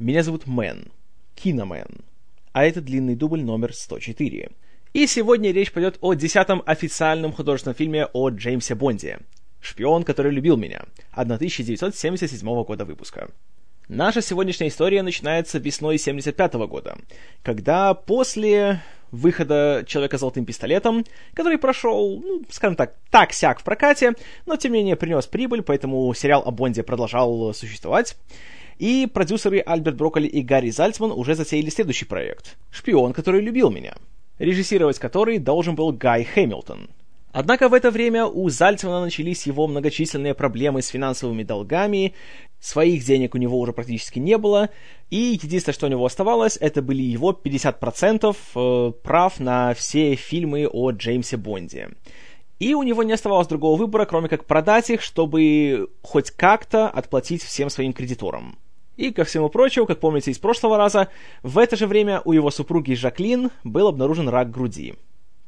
Меня зовут Мэн, Киномен, а это длинный дубль номер 104. И сегодня речь пойдет о десятом официальном художественном фильме о Джеймсе Бонде. «Шпион, который любил меня», 1977 года выпуска. Наша сегодняшняя история начинается весной 75 года, когда после выхода «Человека с золотым пистолетом», который прошел, ну, скажем так, так-сяк в прокате, но, тем не менее, принес прибыль, поэтому сериал о Бонде продолжал существовать. И продюсеры Альберт Брокколи и Гарри Зальцман уже затеяли следующий проект «Шпион, который любил меня», режиссировать который должен был Гай Хэмилтон — Однако в это время у Зальцмана начались его многочисленные проблемы с финансовыми долгами, своих денег у него уже практически не было, и единственное, что у него оставалось, это были его 50% э, прав на все фильмы о Джеймсе Бонде. И у него не оставалось другого выбора, кроме как продать их, чтобы хоть как-то отплатить всем своим кредиторам. И, ко всему прочему, как помните из прошлого раза, в это же время у его супруги Жаклин был обнаружен рак груди.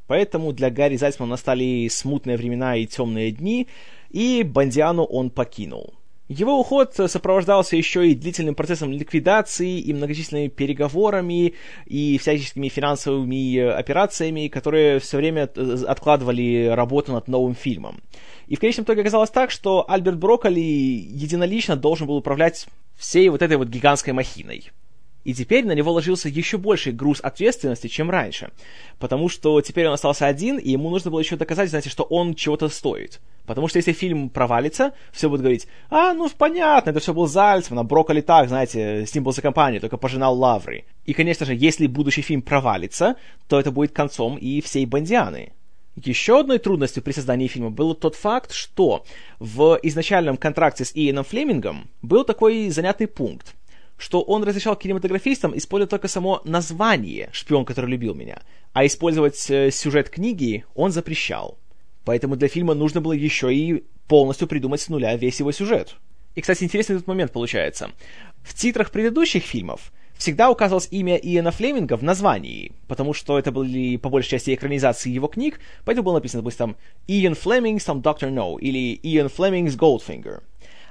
Поэтому для Гарри Зальцмана настали смутные времена и темные дни, и Бандиану он покинул. Его уход сопровождался еще и длительным процессом ликвидации, и многочисленными переговорами, и всяческими финансовыми операциями, которые все время э, откладывали работу над новым фильмом. И в конечном итоге оказалось так, что Альберт Брокколи единолично должен был управлять всей вот этой вот гигантской махиной. И теперь на него ложился еще больший груз ответственности, чем раньше. Потому что теперь он остался один, и ему нужно было еще доказать, знаете, что он чего-то стоит. Потому что если фильм провалится, все будут говорить, а, ну понятно, это все был Зальцман, а Брокколи так, знаете, с ним был за компанию, только пожинал лавры. И, конечно же, если будущий фильм провалится, то это будет концом и всей Бондианы. Еще одной трудностью при создании фильма был тот факт, что в изначальном контракте с Иэном Флемингом был такой занятый пункт что он разрешал кинематографистам использовать только само название «Шпион, который любил меня», а использовать э, сюжет книги он запрещал. Поэтому для фильма нужно было еще и полностью придумать с нуля весь его сюжет. И, кстати, интересный этот момент получается. В титрах предыдущих фильмов всегда указывалось имя Иэна Флеминга в названии, потому что это были по большей части экранизации его книг, поэтому было написано, допустим, Ian Fleming's там Doctor No или Ian Fleming's Goldfinger.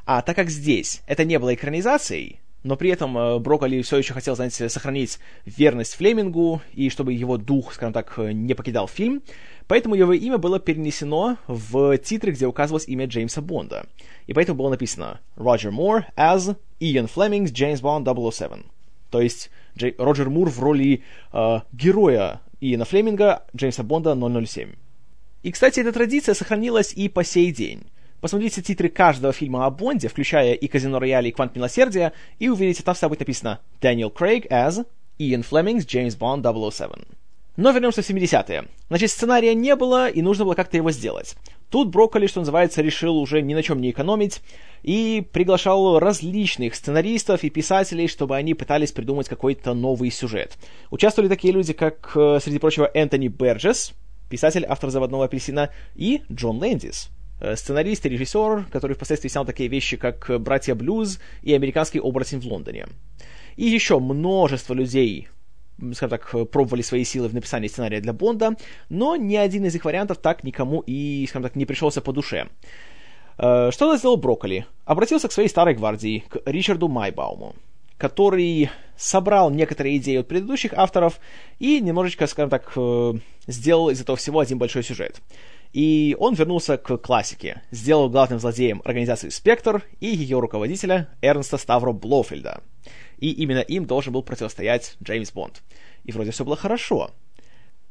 А так как здесь это не было экранизацией, но при этом э, Брокколи все еще хотел, знаете, сохранить верность Флемингу, и чтобы его дух, скажем так, не покидал фильм, поэтому его имя было перенесено в титры, где указывалось имя Джеймса Бонда. И поэтому было написано «Roger Moore as Ian Fleming's James Bond 007». То есть Джей, Роджер Мур в роли э, героя Иена Флеминга Джеймса Бонда 007. И, кстати, эта традиция сохранилась и по сей день. Посмотрите титры каждого фильма о Бонде, включая и «Казино Рояле», и «Квант Милосердия», и увидите, там всегда будет написано «Дэниел Крейг as Иэн Флемингс Джеймс Бонд 007». Но вернемся в 70-е. Значит, сценария не было, и нужно было как-то его сделать. Тут Брокколи, что называется, решил уже ни на чем не экономить и приглашал различных сценаристов и писателей, чтобы они пытались придумать какой-то новый сюжет. Участвовали такие люди, как, э, среди прочего, Энтони Берджес, писатель, автор «Заводного апельсина», и Джон Лэндис, Э, сценарист и режиссер, который впоследствии снял такие вещи, как «Братья Блюз» и «Американский оборотень в Лондоне». И еще множество людей, скажем так, пробовали свои силы в написании сценария для Бонда, но ни один из их вариантов так никому и, скажем так, не пришелся по душе. Э, что сделал Брокколи? Обратился к своей старой гвардии, к Ричарду Майбауму, который собрал некоторые идеи от предыдущих авторов и немножечко, скажем так, э, сделал из этого всего один большой сюжет. И он вернулся к классике, сделал главным злодеем организации «Спектр» и ее руководителя Эрнста Ставро Блофельда. И именно им должен был противостоять Джеймс Бонд. И вроде все было хорошо.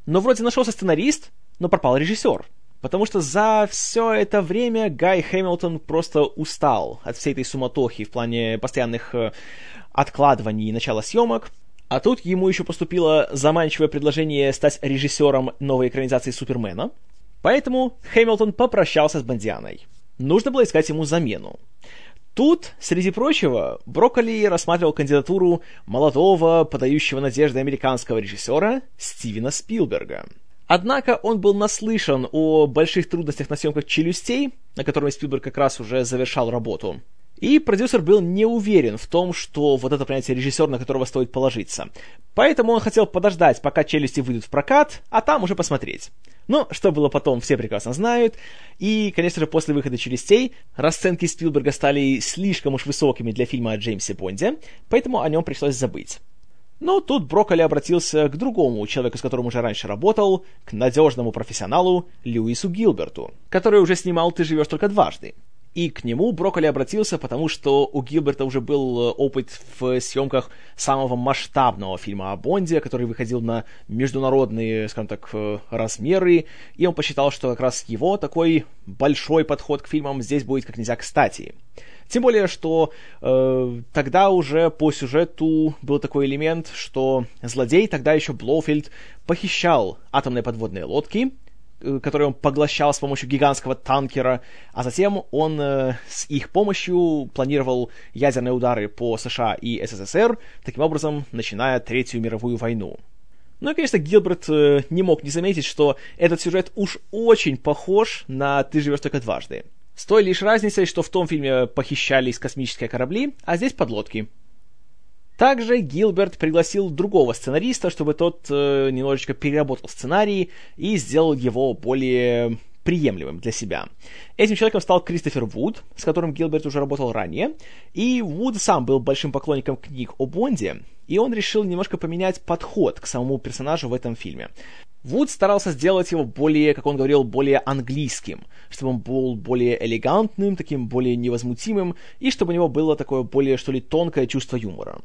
Но вроде нашелся сценарист, но пропал режиссер. Потому что за все это время Гай Хэмилтон просто устал от всей этой суматохи в плане постоянных э, откладываний начала съемок. А тут ему еще поступило заманчивое предложение стать режиссером новой экранизации Супермена — Поэтому Хэмилтон попрощался с Бондианой. Нужно было искать ему замену. Тут, среди прочего, Брокколи рассматривал кандидатуру молодого, подающего надежды американского режиссера Стивена Спилберга. Однако он был наслышан о больших трудностях на съемках «Челюстей», на котором Спилберг как раз уже завершал работу. И продюсер был не уверен в том, что вот это, понятие режиссер, на которого стоит положиться. Поэтому он хотел подождать, пока «Челюсти» выйдут в прокат, а там уже посмотреть. Но что было потом, все прекрасно знают. И, конечно же, после выхода «Челюстей» расценки Спилберга стали слишком уж высокими для фильма о Джеймсе Бонде, поэтому о нем пришлось забыть. Но тут Брокколи обратился к другому человеку, с которым уже раньше работал, к надежному профессионалу Льюису Гилберту, который уже снимал «Ты живешь только дважды». И к нему Брокколи обратился, потому что у Гилберта уже был э, опыт в съемках самого масштабного фильма о Бонде, который выходил на международные, скажем так, э, размеры, и он посчитал, что как раз его такой большой подход к фильмам здесь будет как нельзя кстати. Тем более, что э, тогда уже по сюжету был такой элемент, что злодей, тогда еще Блоуфильд, похищал атомные подводные лодки, Э, который он поглощал с помощью гигантского танкера, а затем он э, с их помощью планировал ядерные удары по США и СССР, таким образом начиная Третью мировую войну. Ну и, конечно, Гилберт э, не мог не заметить, что этот сюжет уж очень похож на «Ты живешь только дважды». С той лишь разницей, что в том фильме похищались космические корабли, а здесь подлодки. Также Гилберт пригласил другого сценариста, чтобы тот э, немножечко переработал сценарий и сделал его более приемлемым для себя. Этим человеком стал Кристофер Вуд, с которым Гилберт уже работал ранее, и Вуд сам был большим поклонником книг о Бонде, и он решил немножко поменять подход к самому персонажу в этом фильме. Вуд старался сделать его более, как он говорил, более английским, чтобы он был более элегантным, таким более невозмутимым, и чтобы у него было такое более, что ли, тонкое чувство юмора.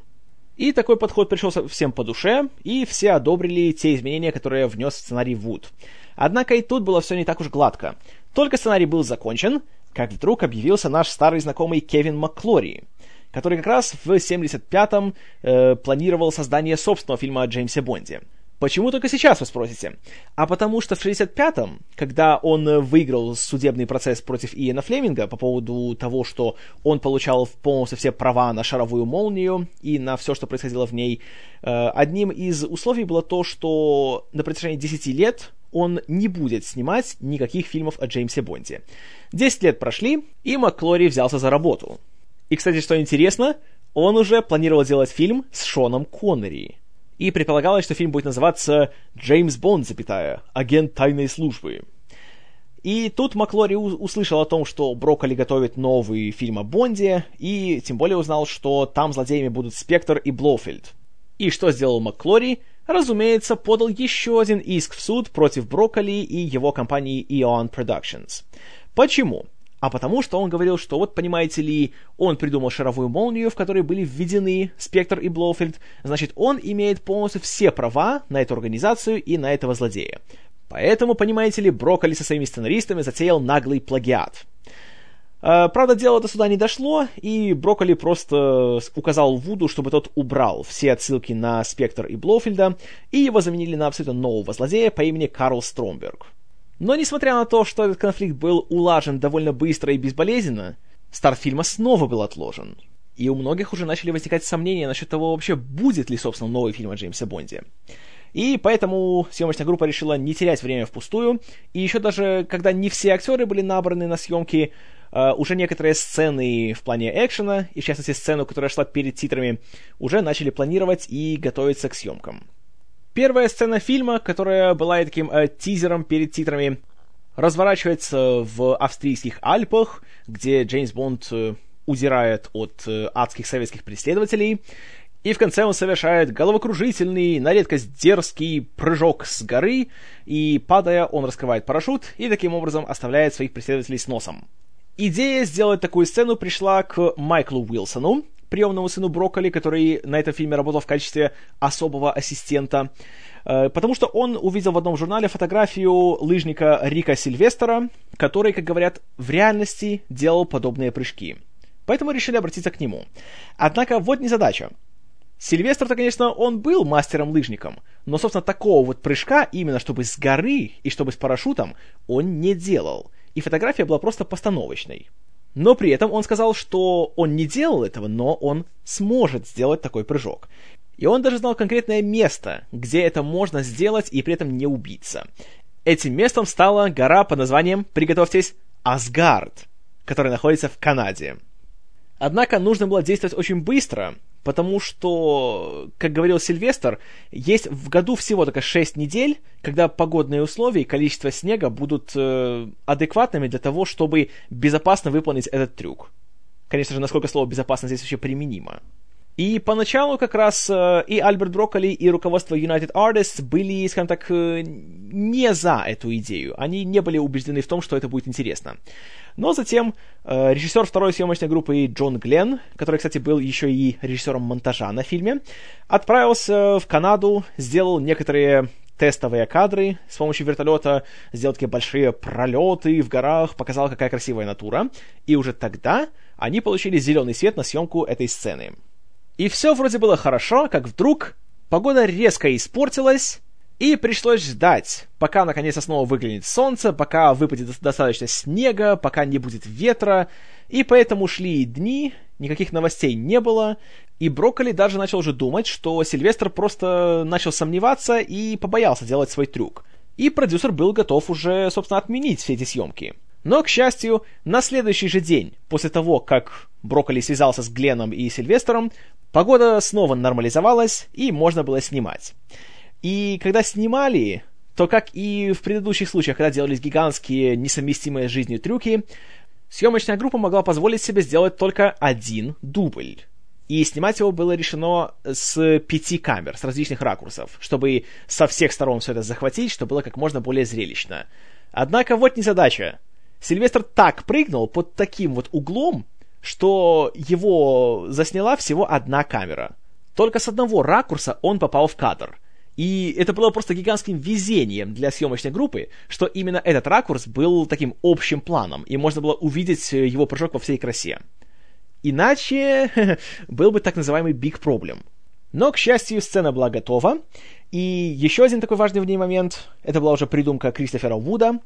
И такой подход пришелся всем по душе, и все одобрили те изменения, которые внес в сценарий Вуд. Однако и тут было все не так уж гладко. Только сценарий был закончен, как вдруг объявился наш старый знакомый Кевин Макклори, который как раз в 75-м э, планировал создание собственного фильма о Джеймсе Бонде. Почему только сейчас, вы спросите? А потому что в 65-м, когда он э, выиграл судебный процесс против Иена Флеминга по поводу того, что он получал полностью все права на шаровую молнию и на все, что происходило в ней, э, одним из условий было то, что на протяжении 10 лет он не будет снимать никаких фильмов о Джеймсе Бонде. 10 лет прошли, и Макклори взялся за работу. И, кстати, что интересно, он уже планировал делать фильм с Шоном Коннери – и предполагалось, что фильм будет называться «Джеймс Бонд, запятая, агент тайной службы». И тут Маклори услышал о том, что Брокколи готовит новый фильм о Бонде, и тем более узнал, что там злодеями будут Спектр и Блоуфильд. И что сделал Маклори? Разумеется, подал еще один иск в суд против Брокколи и его компании Eon Productions. Почему? А потому что он говорил, что вот, понимаете ли, он придумал шаровую молнию, в которой были введены Спектр и Блоуфильд, значит, он имеет полностью все права на эту организацию и на этого злодея. Поэтому, понимаете ли, Брокколи со своими сценаристами затеял наглый плагиат. А, правда, дело до сюда не дошло, и Брокколи просто указал Вуду, чтобы тот убрал все отсылки на Спектр и Блоуфильда, и его заменили на абсолютно нового злодея по имени Карл Стромберг. Но несмотря на то, что этот конфликт был улажен довольно быстро и безболезненно, старт фильма снова был отложен. И у многих уже начали возникать сомнения насчет того, вообще будет ли, собственно, новый фильм о Джеймсе Бонде. И поэтому съемочная группа решила не терять время впустую, и еще даже когда не все актеры были набраны на съемки, Uh, уже некоторые сцены в плане экшена, и в частности сцену, которая шла перед титрами, уже начали планировать и готовиться к съемкам. Первая сцена фильма, которая была таким э, тизером перед титрами, разворачивается в австрийских Альпах, где Джеймс Бонд э, удирает от э, адских советских преследователей, и в конце он совершает головокружительный, на редкость дерзкий прыжок с горы, и, падая, он раскрывает парашют и таким образом оставляет своих преследователей с носом. Идея сделать такую сцену пришла к Майклу Уилсону, приемному сыну Брокколи, который на этом фильме работал в качестве особого ассистента. Э, потому что он увидел в одном журнале фотографию лыжника Рика Сильвестера, который, как говорят, в реальности делал подобные прыжки. Поэтому решили обратиться к нему. Однако вот незадача. Сильвестр-то, конечно, он был мастером-лыжником, но, собственно, такого вот прыжка, именно чтобы с горы и чтобы с парашютом, он не делал. И фотография была просто постановочной. Но при этом он сказал, что он не делал этого, но он сможет сделать такой прыжок. И он даже знал конкретное место, где это можно сделать и при этом не убиться. Этим местом стала гора под названием, приготовьтесь, Асгард, которая находится в Канаде. Однако нужно было действовать очень быстро, потому что, как говорил Сильвестр, есть в году всего только 6 недель, когда погодные условия и количество снега будут э, адекватными для того, чтобы безопасно выполнить этот трюк. Конечно же, насколько слово «безопасно» здесь вообще применимо. И поначалу как раз э, и Альберт Брокколи, и руководство United Artists были, скажем так, э, не за эту идею. Они не были убеждены в том, что это будет интересно. Но затем э, режиссер второй съемочной группы Джон Гленн, который, кстати, был еще и режиссером монтажа на фильме, отправился в Канаду, сделал некоторые тестовые кадры, с помощью вертолета сделал такие большие пролеты в горах, показал, какая красивая натура. И уже тогда они получили зеленый свет на съемку этой сцены. И все вроде было хорошо, как вдруг погода резко испортилась, и пришлось ждать, пока наконец снова выглянет солнце, пока выпадет достаточно снега, пока не будет ветра. И поэтому шли дни, никаких новостей не было, и Брокколи даже начал уже думать, что Сильвестр просто начал сомневаться и побоялся делать свой трюк. И продюсер был готов уже, собственно, отменить все эти съемки. Но, к счастью, на следующий же день, после того, как Брокколи связался с Гленном и Сильвестром, погода снова нормализовалась, и можно было снимать. И когда снимали, то, как и в предыдущих случаях, когда делались гигантские, несовместимые с жизнью трюки, съемочная группа могла позволить себе сделать только один дубль. И снимать его было решено с пяти камер, с различных ракурсов, чтобы со всех сторон все это захватить, чтобы было как можно более зрелищно. Однако вот незадача. Сильвестр так прыгнул под таким вот углом, что его засняла всего одна камера. Только с одного ракурса он попал в кадр. И это было просто гигантским везением для съемочной группы, что именно этот ракурс был таким общим планом, и можно было увидеть его прыжок во всей красе. Иначе был бы так называемый big problem. Но, к счастью, сцена была готова. И еще один такой важный в ней момент, это была уже придумка Кристофера Вуда,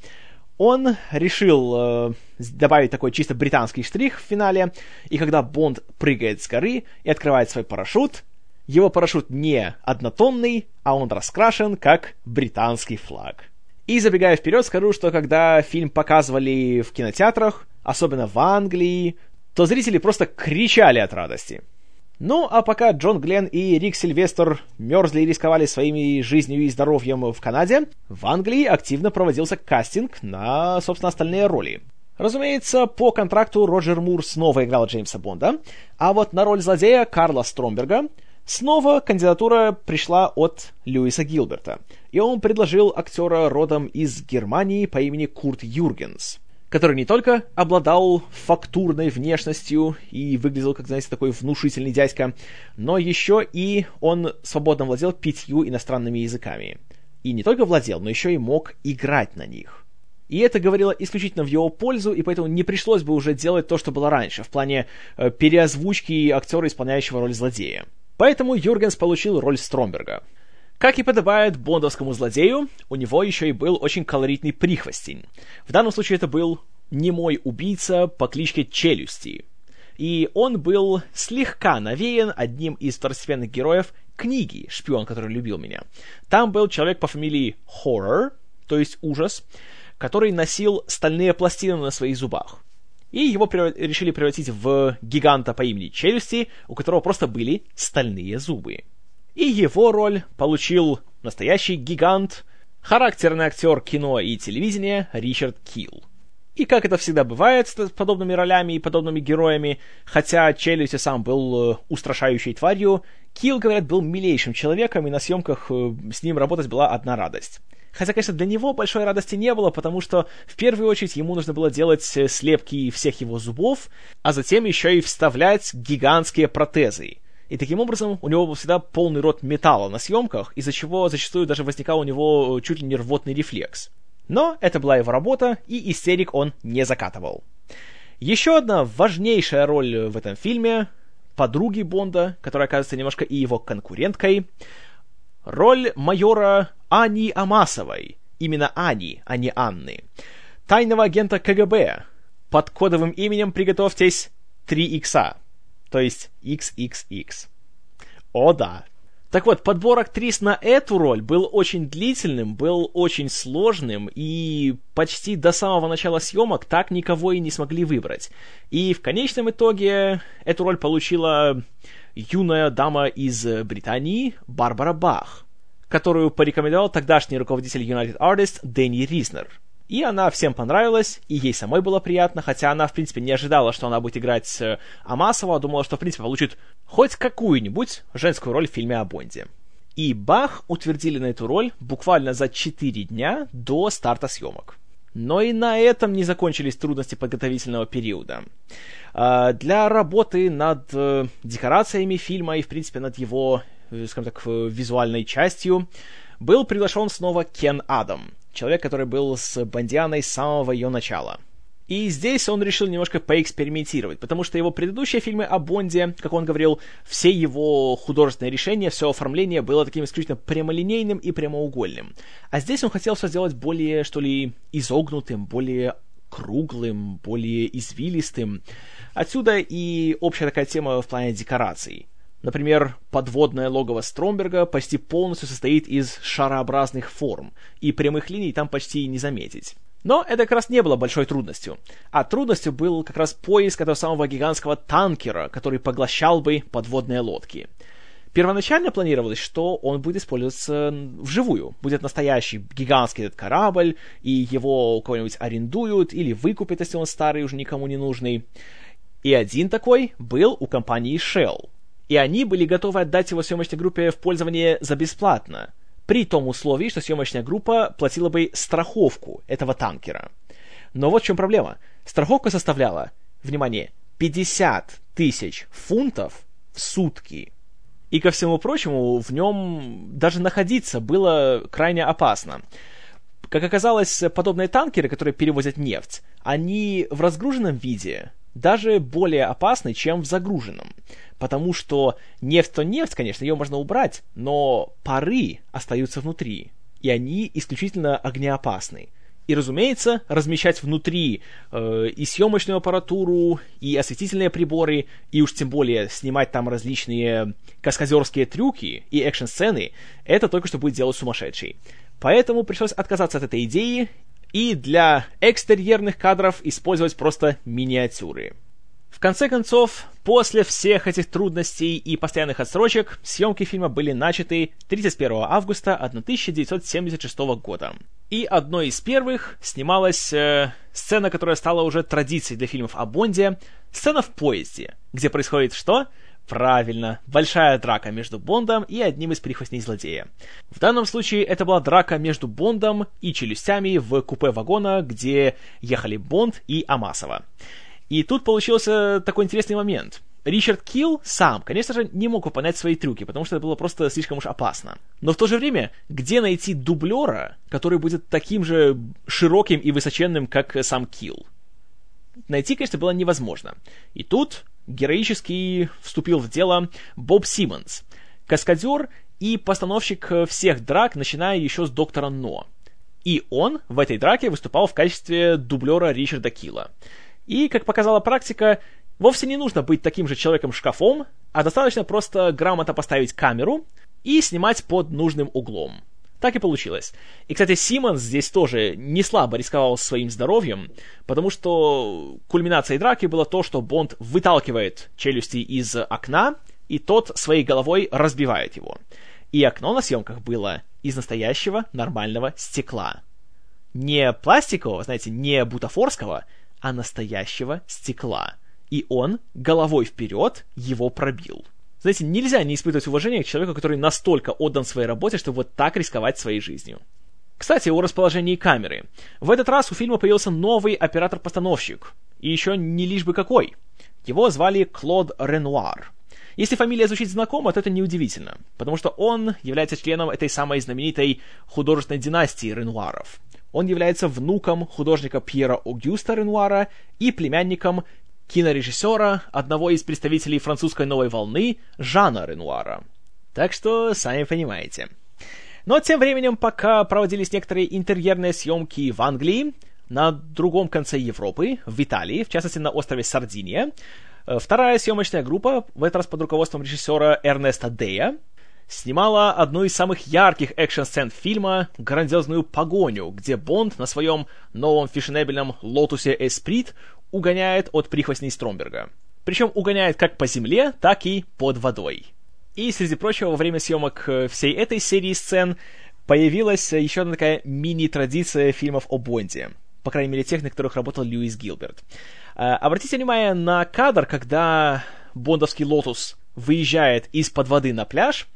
он решил э, добавить такой чисто британский штрих в финале, и когда Бонд прыгает с горы и открывает свой парашют, его парашют не однотонный, а он раскрашен как британский флаг. И забегая вперед, скажу, что когда фильм показывали в кинотеатрах, особенно в Англии, то зрители просто кричали от радости. Ну, а пока Джон Гленн и Рик Сильвестр мерзли и рисковали своими жизнью и здоровьем в Канаде, в Англии активно проводился кастинг на, собственно, остальные роли. Разумеется, по контракту Роджер Мур снова играл Джеймса Бонда, а вот на роль злодея Карла Стромберга снова кандидатура пришла от Льюиса Гилберта, и он предложил актера родом из Германии по имени Курт Юргенс который не только обладал фактурной внешностью и выглядел, как, знаете, такой внушительный дядька, но еще и он свободно владел пятью иностранными языками. И не только владел, но еще и мог играть на них. И это говорило исключительно в его пользу, и поэтому не пришлось бы уже делать то, что было раньше, в плане э, переозвучки актера, исполняющего роль злодея. Поэтому Юргенс получил роль Стромберга. Как и подобает бондовскому злодею, у него еще и был очень колоритный прихвостень. В данном случае это был немой убийца по кличке Челюсти. И он был слегка навеян одним из второстепенных героев книги «Шпион, который любил меня». Там был человек по фамилии Horror, то есть ужас, который носил стальные пластины на своих зубах. И его прев... решили превратить в гиганта по имени Челюсти, у которого просто были стальные зубы. И его роль получил настоящий гигант, характерный актер кино и телевидения Ричард Килл. И как это всегда бывает с подобными ролями и подобными героями, хотя Челюсти сам был э, устрашающей тварью, Килл, говорят, был милейшим человеком, и на съемках э, с ним работать была одна радость. Хотя, конечно, для него большой радости не было, потому что в первую очередь ему нужно было делать э, слепки всех его зубов, а затем еще и вставлять гигантские протезы. И таким образом у него был всегда полный рот металла на съемках, из-за чего зачастую даже возникал у него чуть ли не рвотный рефлекс. Но это была его работа, и истерик он не закатывал. Еще одна важнейшая роль в этом фильме — подруги Бонда, которая оказывается немножко и его конкуренткой, роль майора Ани Амасовой, именно Ани, а не Анны, тайного агента КГБ, под кодовым именем приготовьтесь 3 икса. То есть XXX. О да, Так вот, подбор актрис на эту роль был очень длительным, был очень сложным, и почти до самого начала съемок так никого и не смогли выбрать. И в конечном итоге эту роль получила юная дама из Британии Барбара Бах, которую порекомендовал тогдашний руководитель United Artists Дэнни Ризнер. И она всем понравилась, и ей самой было приятно, хотя она, в принципе, не ожидала, что она будет играть э, Амасова, а думала, что, в принципе, получит хоть какую-нибудь женскую роль в фильме о Бонде. И Бах утвердили на эту роль буквально за 4 дня до старта съемок. Но и на этом не закончились трудности подготовительного периода. А, для работы над э, декорациями фильма и, в принципе, над его, э, скажем так, визуальной частью был приглашен снова Кен Адам, человек, который был с Бондианой с самого ее начала. И здесь он решил немножко поэкспериментировать, потому что его предыдущие фильмы о Бонде, как он говорил, все его художественные решения, все оформление было таким исключительно прямолинейным и прямоугольным. А здесь он хотел все сделать более, что ли, изогнутым, более круглым, более извилистым. Отсюда и общая такая тема в плане декораций. Например, подводное логово Стромберга почти полностью состоит из шарообразных форм, и прямых линий там почти не заметить. Но это как раз не было большой трудностью. А трудностью был как раз поиск этого самого гигантского танкера, который поглощал бы подводные лодки. Первоначально планировалось, что он будет использоваться вживую. Будет настоящий гигантский этот корабль, и его у кого-нибудь арендуют или выкупят, если он старый, уже никому не нужный. И один такой был у компании Shell. И они были готовы отдать его съемочной группе в пользование за бесплатно – при том условии, что съемочная группа платила бы страховку этого танкера. Но вот в чем проблема. Страховка составляла, внимание, 50 тысяч фунтов в сутки. И ко всему прочему, в нем даже находиться было крайне опасно. Как оказалось, подобные танкеры, которые перевозят нефть, они в разгруженном виде даже более опасны, чем в загруженном. Потому что нефть то нефть, конечно, ее можно убрать, но пары остаются внутри, и они исключительно огнеопасны. И, разумеется, размещать внутри э, и съемочную аппаратуру, и осветительные приборы, и уж тем более снимать там различные каскадерские трюки и экшн-сцены, это только что будет делать сумасшедший. Поэтому пришлось отказаться от этой идеи и для экстерьерных кадров использовать просто миниатюры. В конце концов, после всех этих трудностей и постоянных отсрочек, съемки фильма были начаты 31 августа 1976 года. И одной из первых снималась э, сцена, которая стала уже традицией для фильмов о Бонде, сцена в поезде, где происходит что? Правильно, большая драка между Бондом и одним из прихвостней злодея. В данном случае это была драка между Бондом и челюстями в купе вагона, где ехали Бонд и Амасова. И тут получился такой интересный момент. Ричард Килл сам, конечно же, не мог выполнять свои трюки, потому что это было просто слишком уж опасно. Но в то же время, где найти дублера, который будет таким же широким и высоченным, как сам Килл? Найти, конечно, было невозможно. И тут героически вступил в дело Боб Симмонс, каскадер и постановщик всех драк, начиная еще с доктора Но. И он в этой драке выступал в качестве дублера Ричарда Килла. И, как показала практика, вовсе не нужно быть таким же человеком-шкафом, а достаточно просто грамотно поставить камеру и снимать под нужным углом. Так и получилось. И, кстати, Симмонс здесь тоже не слабо рисковал своим здоровьем, потому что кульминацией драки было то, что Бонд выталкивает челюсти из окна, и тот своей головой разбивает его. И окно на съемках было из настоящего нормального стекла. Не пластикового, знаете, не бутафорского, а настоящего стекла. И он головой вперед его пробил. Знаете, нельзя не испытывать уважения к человеку, который настолько отдан своей работе, чтобы вот так рисковать своей жизнью. Кстати, о расположении камеры. В этот раз у фильма появился новый оператор-постановщик. И еще не лишь бы какой. Его звали Клод Ренуар. Если фамилия звучит знакомо, то это неудивительно, потому что он является членом этой самой знаменитой художественной династии Ренуаров. Он является внуком художника Пьера Огюста Ренуара и племянником кинорежиссера, одного из представителей французской новой волны, Жана Ренуара. Так что, сами понимаете. Но тем временем, пока проводились некоторые интерьерные съемки в Англии, на другом конце Европы, в Италии, в частности на острове Сардиния, э, вторая съемочная группа, в этот раз под руководством режиссера Эрнеста Дея, снимала одну из самых ярких экшн-сцен фильма «Грандиозную погоню», где Бонд на своем новом фешенебельном «Лотусе Эсприт» угоняет от прихвостней Стромберга. Причем угоняет как по земле, так и под водой. И, среди прочего, во время съемок э, всей этой серии сцен появилась еще одна такая мини-традиция фильмов о Бонде. По крайней мере, тех, на которых работал Льюис Гилберт. Э, обратите внимание на кадр, когда бондовский «Лотус» выезжает из-под воды на пляж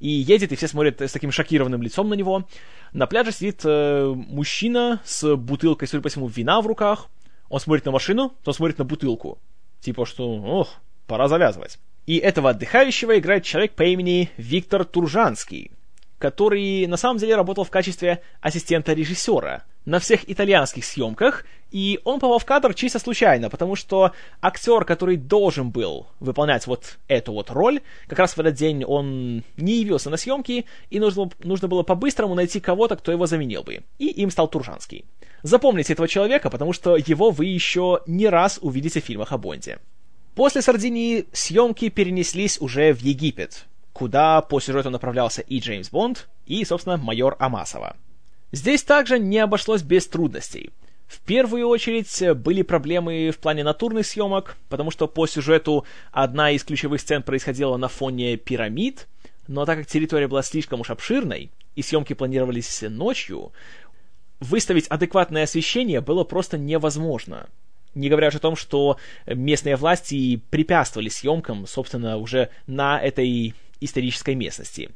и едет, и все смотрят с таким шокированным лицом на него. На пляже сидит э, мужчина с бутылкой, судя по всему, вина в руках. Он смотрит на машину, то смотрит на бутылку. Типа, что, ох, пора завязывать. И этого отдыхающего играет человек по имени Виктор Туржанский, который на самом деле работал в качестве ассистента режиссера на всех итальянских съемках, и он попал в кадр чисто случайно, потому что актер, который должен был выполнять вот эту вот роль, как раз в этот день он не явился на съемки, и нужно, нужно было по-быстрому найти кого-то, кто его заменил бы. И им стал Туржанский. Запомните этого человека, потому что его вы еще не раз увидите в фильмах о Бонде. После Сардинии съемки перенеслись уже в Египет, куда по сюжету направлялся и Джеймс Бонд, и, собственно, майор Амасова. Здесь также не обошлось без трудностей. В первую очередь были проблемы в плане натурных съемок, потому что по сюжету одна из ключевых сцен происходила на фоне пирамид, но так как территория была слишком уж обширной, и съемки планировались ночью, выставить адекватное освещение было просто невозможно. Не говоря уже о том, что местные власти препятствовали съемкам, собственно, уже на этой исторической местности.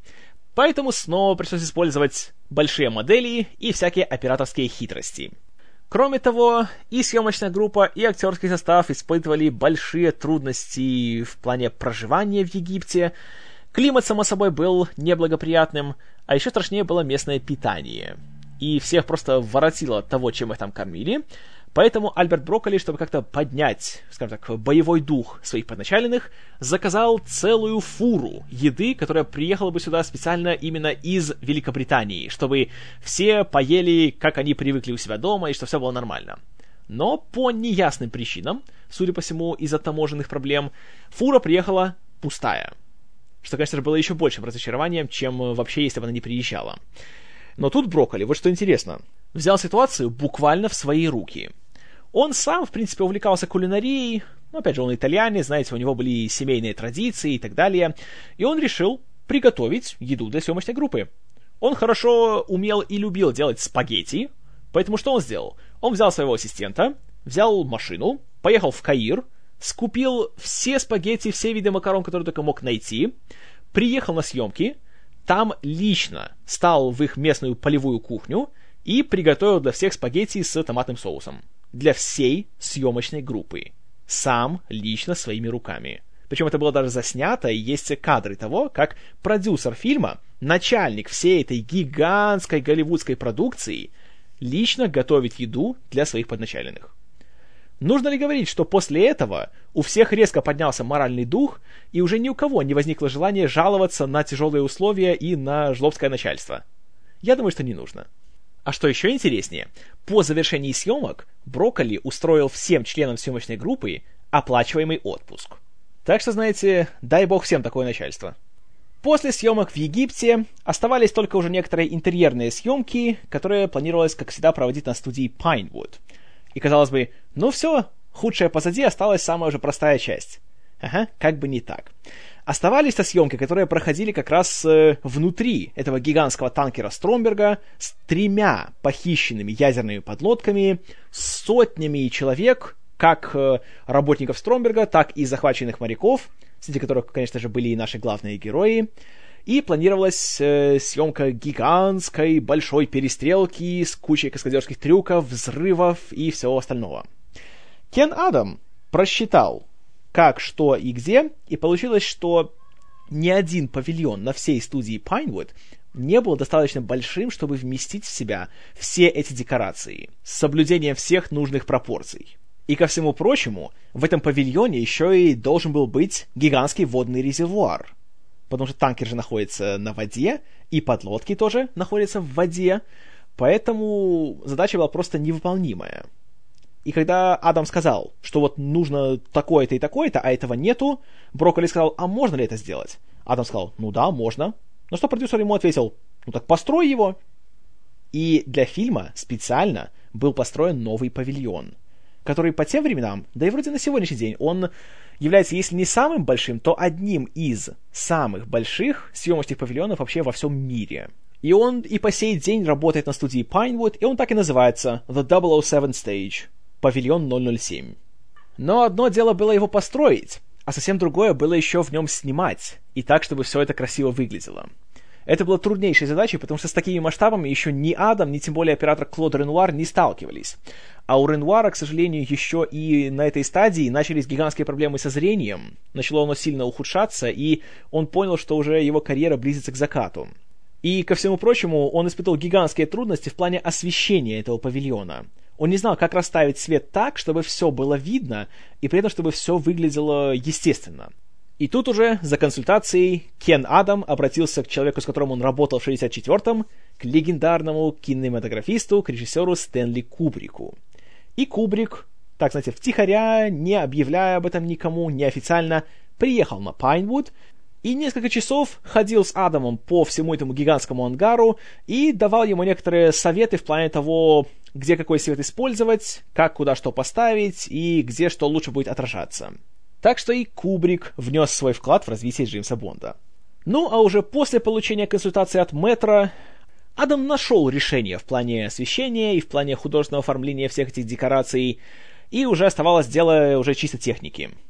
Поэтому снова пришлось использовать большие модели и всякие операторские хитрости. Кроме того, и съемочная группа, и актерский состав испытывали большие трудности в плане проживания в Египте. Климат, само собой, был неблагоприятным, а еще страшнее было местное питание. И всех просто воротило от того, чем их там кормили, Поэтому Альберт Брокколи, чтобы как-то поднять, скажем так, боевой дух своих подначаленных, заказал целую фуру еды, которая приехала бы сюда специально именно из Великобритании, чтобы все поели, как они привыкли у себя дома, и что все было нормально. Но по неясным причинам, судя по всему, из-за таможенных проблем, фура приехала пустая. Что, конечно же, было еще большим разочарованием, чем вообще, если бы она не приезжала. Но тут Брокколи, вот что интересно, взял ситуацию буквально в свои руки – он сам, в принципе, увлекался кулинарией, ну, опять же, он итальянец, знаете, у него были семейные традиции и так далее, и он решил приготовить еду для съемочной группы. Он хорошо умел и любил делать спагетти, поэтому что он сделал? Он взял своего ассистента, взял машину, поехал в Каир, скупил все спагетти, все виды макарон, которые только мог найти, приехал на съемки, там лично стал в их местную полевую кухню и приготовил для всех спагетти с томатным соусом для всей съемочной группы. Сам, лично, своими руками. Причем это было даже заснято, и есть кадры того, как продюсер фильма, начальник всей этой гигантской голливудской продукции, лично готовит еду для своих подначаленных. Нужно ли говорить, что после этого у всех резко поднялся моральный дух, и уже ни у кого не возникло желания жаловаться на тяжелые условия и на жлобское начальство? Я думаю, что не нужно. А что еще интереснее, по завершении съемок Брокколи устроил всем членам съемочной группы оплачиваемый отпуск. Так что, знаете, дай бог всем такое начальство. После съемок в Египте оставались только уже некоторые интерьерные съемки, которые планировалось, как всегда, проводить на студии Pinewood. И казалось бы, ну все, худшее позади, осталась самая уже простая часть. Ага, как бы не так. Оставались-то съемки, которые проходили как раз э, внутри этого гигантского танкера Стромберга с тремя похищенными ядерными подлодками, сотнями человек, как э, работников Стромберга, так и захваченных моряков, среди которых, конечно же, были и наши главные герои. И планировалась э, съемка гигантской большой перестрелки с кучей каскадерских трюков, взрывов и всего остального. Кен Адам просчитал как, что и где, и получилось, что ни один павильон на всей студии Pinewood не был достаточно большим, чтобы вместить в себя все эти декорации, с соблюдением всех нужных пропорций. И ко всему прочему, в этом павильоне еще и должен был быть гигантский водный резервуар. Потому что танкер же находится на воде, и подлодки тоже находятся в воде, поэтому задача была просто невыполнимая. И когда Адам сказал, что вот нужно такое-то и такое-то, а этого нету, Брокколи сказал, а можно ли это сделать? Адам сказал, ну да, можно. На что продюсер ему ответил, ну так построй его. И для фильма специально был построен новый павильон, который по тем временам, да и вроде на сегодняшний день, он является, если не самым большим, то одним из самых больших съемочных павильонов вообще во всем мире. И он и по сей день работает на студии Pinewood, и он так и называется The 007 Stage, павильон 007. Но одно дело было его построить, а совсем другое было еще в нем снимать, и так, чтобы все это красиво выглядело. Это было труднейшей задачей, потому что с такими масштабами еще ни Адам, ни тем более оператор Клод Ренуар не сталкивались. А у Ренуара, к сожалению, еще и на этой стадии начались гигантские проблемы со зрением. Начало оно сильно ухудшаться, и он понял, что уже его карьера близится к закату. И, ко всему прочему, он испытал гигантские трудности в плане освещения этого павильона. Он не знал, как расставить свет так, чтобы все было видно, и при этом, чтобы все выглядело естественно. И тут уже за консультацией Кен Адам обратился к человеку, с которым он работал в 64-м, к легендарному кинематографисту, к режиссеру Стэнли Кубрику. И Кубрик, так знаете, втихаря, не объявляя об этом никому, неофициально, приехал на Пайнвуд и несколько часов ходил с Адамом по всему этому гигантскому ангару и давал ему некоторые советы в плане того, где какой свет использовать, как куда что поставить и где что лучше будет отражаться. Так что и Кубрик внес свой вклад в развитие Джеймса Бонда. Ну, а уже после получения консультации от Метра, Адам нашел решение в плане освещения и в плане художественного оформления всех этих декораций, и уже оставалось дело уже чисто техники –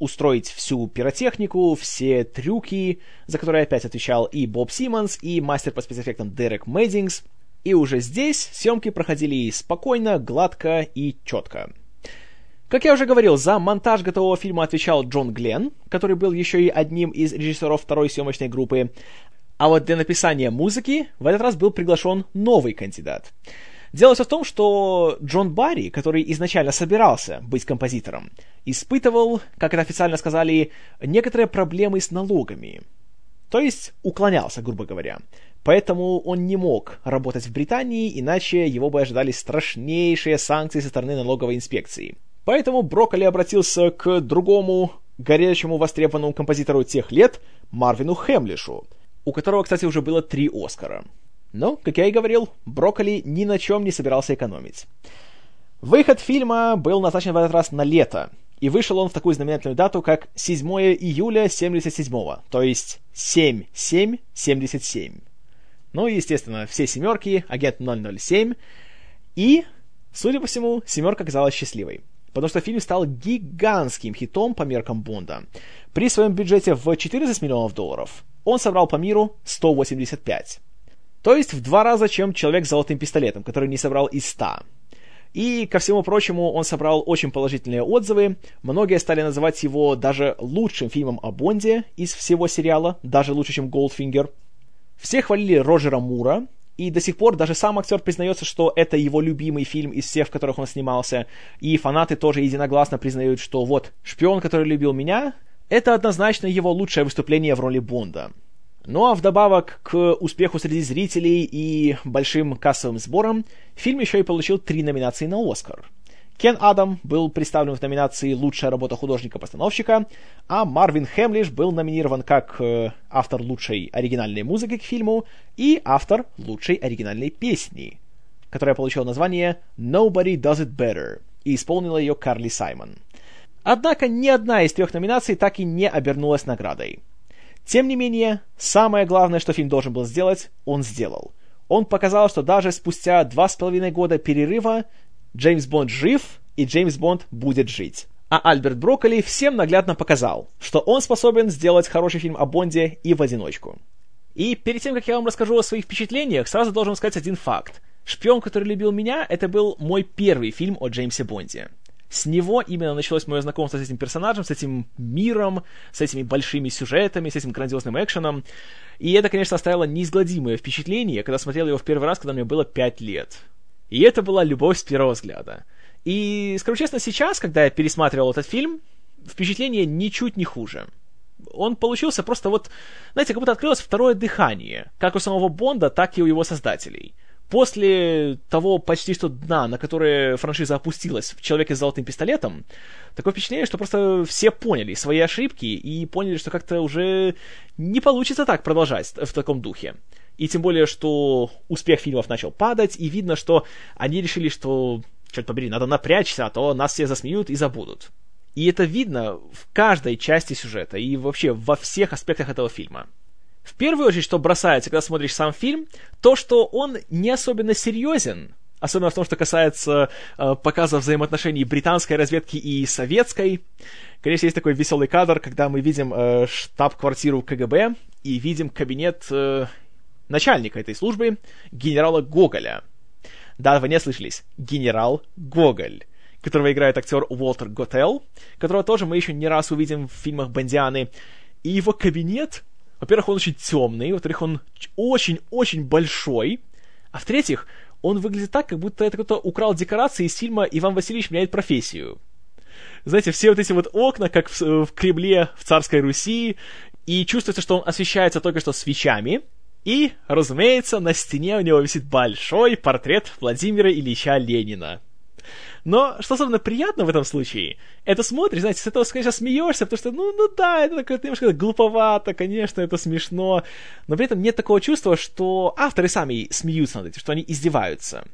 устроить всю пиротехнику, все трюки, за которые опять отвечал и Боб Симмонс, и мастер по спецэффектам Дерек Мэддингс. И уже здесь съемки проходили спокойно, гладко и четко. Как я уже говорил, за монтаж готового фильма отвечал Джон Гленн, который был еще и одним из режиссеров второй съемочной группы. А вот для написания музыки в этот раз был приглашен новый кандидат. Дело все в том, что Джон Барри, который изначально собирался быть композитором, испытывал, как это официально сказали, некоторые проблемы с налогами. То есть уклонялся, грубо говоря. Поэтому он не мог работать в Британии, иначе его бы ожидали страшнейшие санкции со стороны налоговой инспекции. Поэтому Брокколи обратился к другому горячему востребованному композитору тех лет, Марвину Хемлишу, у которого, кстати, уже было три Оскара. Но, как я и говорил, Брокколи ни на чем не собирался экономить. Выход фильма был назначен в этот раз на лето, и вышел он в такую знаменательную дату, как 7 июля 77-го, то есть 7-7-77. Ну и, естественно, все семерки, агент 007, и, судя по всему, семерка оказалась счастливой. Потому что фильм стал гигантским хитом по меркам Бонда. При своем бюджете в 14 миллионов долларов он собрал по миру 185. То есть в два раза, чем человек с золотым пистолетом, который не собрал и ста. И, ко всему прочему, он собрал очень положительные отзывы. Многие стали называть его даже лучшим фильмом о Бонде из всего сериала, даже лучше, чем «Голдфингер». Все хвалили Роджера Мура, и до сих пор даже сам актер признается, что это его любимый фильм из всех, в которых он снимался. И фанаты тоже единогласно признают, что вот «Шпион, который любил меня» — это однозначно его лучшее выступление в роли Бонда. Ну а вдобавок к успеху среди зрителей и большим кассовым сборам, фильм еще и получил три номинации на Оскар. Кен Адам был представлен в номинации «Лучшая работа художника-постановщика», а Марвин Хемлиш был номинирован как э, автор лучшей оригинальной музыки к фильму и автор лучшей оригинальной песни, которая получила название «Nobody Does It Better» и исполнила ее Карли Саймон. Однако ни одна из трех номинаций так и не обернулась наградой. Тем не менее, самое главное, что фильм должен был сделать, он сделал. Он показал, что даже спустя два с половиной года перерыва Джеймс Бонд жив, и Джеймс Бонд будет жить. А Альберт Брокколи всем наглядно показал, что он способен сделать хороший фильм о Бонде и в одиночку. И перед тем, как я вам расскажу о своих впечатлениях, сразу должен сказать один факт. «Шпион, который любил меня» — это был мой первый фильм о Джеймсе Бонде. С него именно началось мое знакомство с этим персонажем, с этим миром, с этими большими сюжетами, с этим грандиозным экшеном. И это, конечно, оставило неизгладимое впечатление, когда смотрел его в первый раз, когда мне было 5 лет. И это была любовь с первого взгляда. И, скажу честно, сейчас, когда я пересматривал этот фильм, впечатление ничуть не хуже. Он получился просто вот, знаете, как будто открылось второе дыхание, как у самого Бонда, так и у его создателей. после того почти что дна, на которое франшиза опустилась в «Человеке с золотым пистолетом», такое впечатление, что просто все поняли свои ошибки и поняли, что как-то уже не получится так продолжать в таком духе. И тем более, что успех фильмов начал падать, и видно, что они решили, что, черт побери, надо напрячься, а то нас все засмеют и забудут. И это видно в каждой части сюжета и вообще во всех аспектах этого фильма. В первую очередь, что бросается, когда смотришь сам фильм, то, что он не особенно серьезен, особенно в том, что касается э, показа взаимоотношений британской разведки и советской. Конечно, есть такой веселый кадр, когда мы видим э, штаб-квартиру КГБ и видим кабинет э, начальника этой службы, генерала Гоголя. Да, вы не слышались. Генерал Гоголь которого играет актер Уолтер Готел, которого тоже мы еще не раз увидим в фильмах Бондианы. И его кабинет во-первых, он очень темный, во-вторых, он очень-очень большой, а в-третьих, он выглядит так, как будто это кто-то украл декорации из фильма «Иван Васильевич меняет профессию». Знаете, все вот эти вот окна, как в, в Кремле в царской Руси, и чувствуется, что он освещается только что свечами, и, разумеется, на стене у него висит большой портрет Владимира Ильича Ленина. Но что особенно приятно в этом случае, это смотришь, знаете, с этого, конечно, смеешься, потому что, ну, ну да, это такое немножко глуповато, конечно, это смешно, но при этом нет такого чувства, что авторы сами смеются над этим, что они издеваются.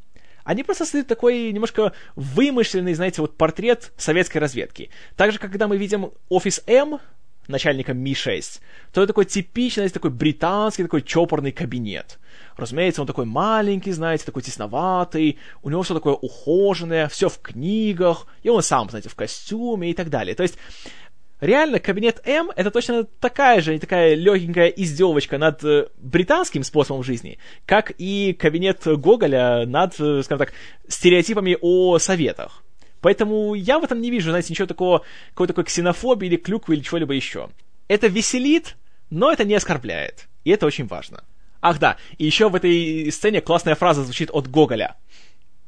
Они просто создают такой немножко вымышленный, знаете, вот портрет советской разведки. Так же, как когда мы видим офис М, начальником Ми-6, то это такой типичный, такой британский, такой чопорный кабинет. Разумеется, он такой маленький, знаете, такой тесноватый, у него все такое ухоженное, все в книгах, и он сам, знаете, в костюме и так далее. То есть, реально, кабинет М — это точно такая же, такая легенькая издевочка над э, британским способом жизни, как и кабинет Гоголя над, э, скажем так, стереотипами о советах. Поэтому я в этом не вижу, знаете, ничего такого, какой-то такой ксенофобии или клюквы или чего-либо еще. Это веселит, но это не оскорбляет. И это очень важно. Ах да, и еще в этой сцене классная фраза звучит от Гоголя.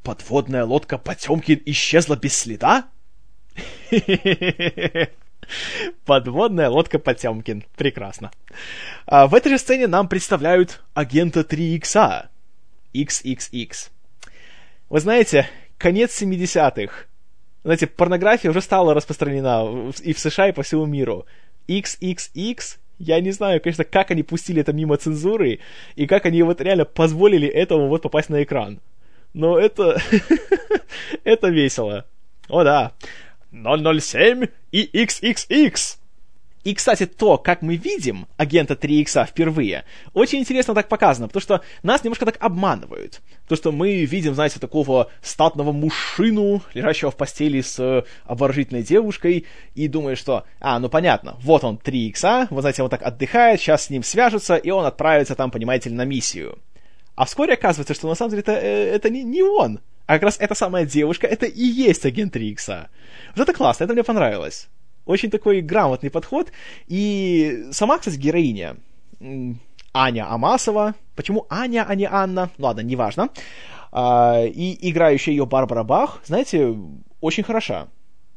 «Подводная лодка Потемкин исчезла без следа?» Подводная лодка Потемкин. Прекрасно. А в этой же сцене нам представляют агента 3 икса. XXX. Вы знаете, конец 70-х. Знаете, порнография уже стала распространена и в США, и по всему миру. XXX я не знаю, конечно, как они пустили это мимо цензуры, и как они вот реально позволили этому вот попасть на экран. Но это... это весело. О да. 007 и XXX. И, кстати, то, как мы видим агента 3 икса впервые, очень интересно так показано, потому что нас немножко так обманывают. То, что мы видим, знаете, такого статного мужчину, лежащего в постели с э, обворожительной девушкой, и думаешь, что, а, ну понятно, вот он 3 икса, вот знаете, он так отдыхает, сейчас с ним свяжутся, и он отправится там, понимаете ли, на миссию. А вскоре оказывается, что на самом деле это, э, это не, не он, а как раз эта самая девушка, это и есть агент 3 икса. Вот это классно, это мне понравилось. Очень такой грамотный подход. И сама, кстати, героиня Аня Амасова. Почему Аня, а не Анна? Ну ладно, неважно. А, и играющая ее Барбара Бах, знаете, очень хороша.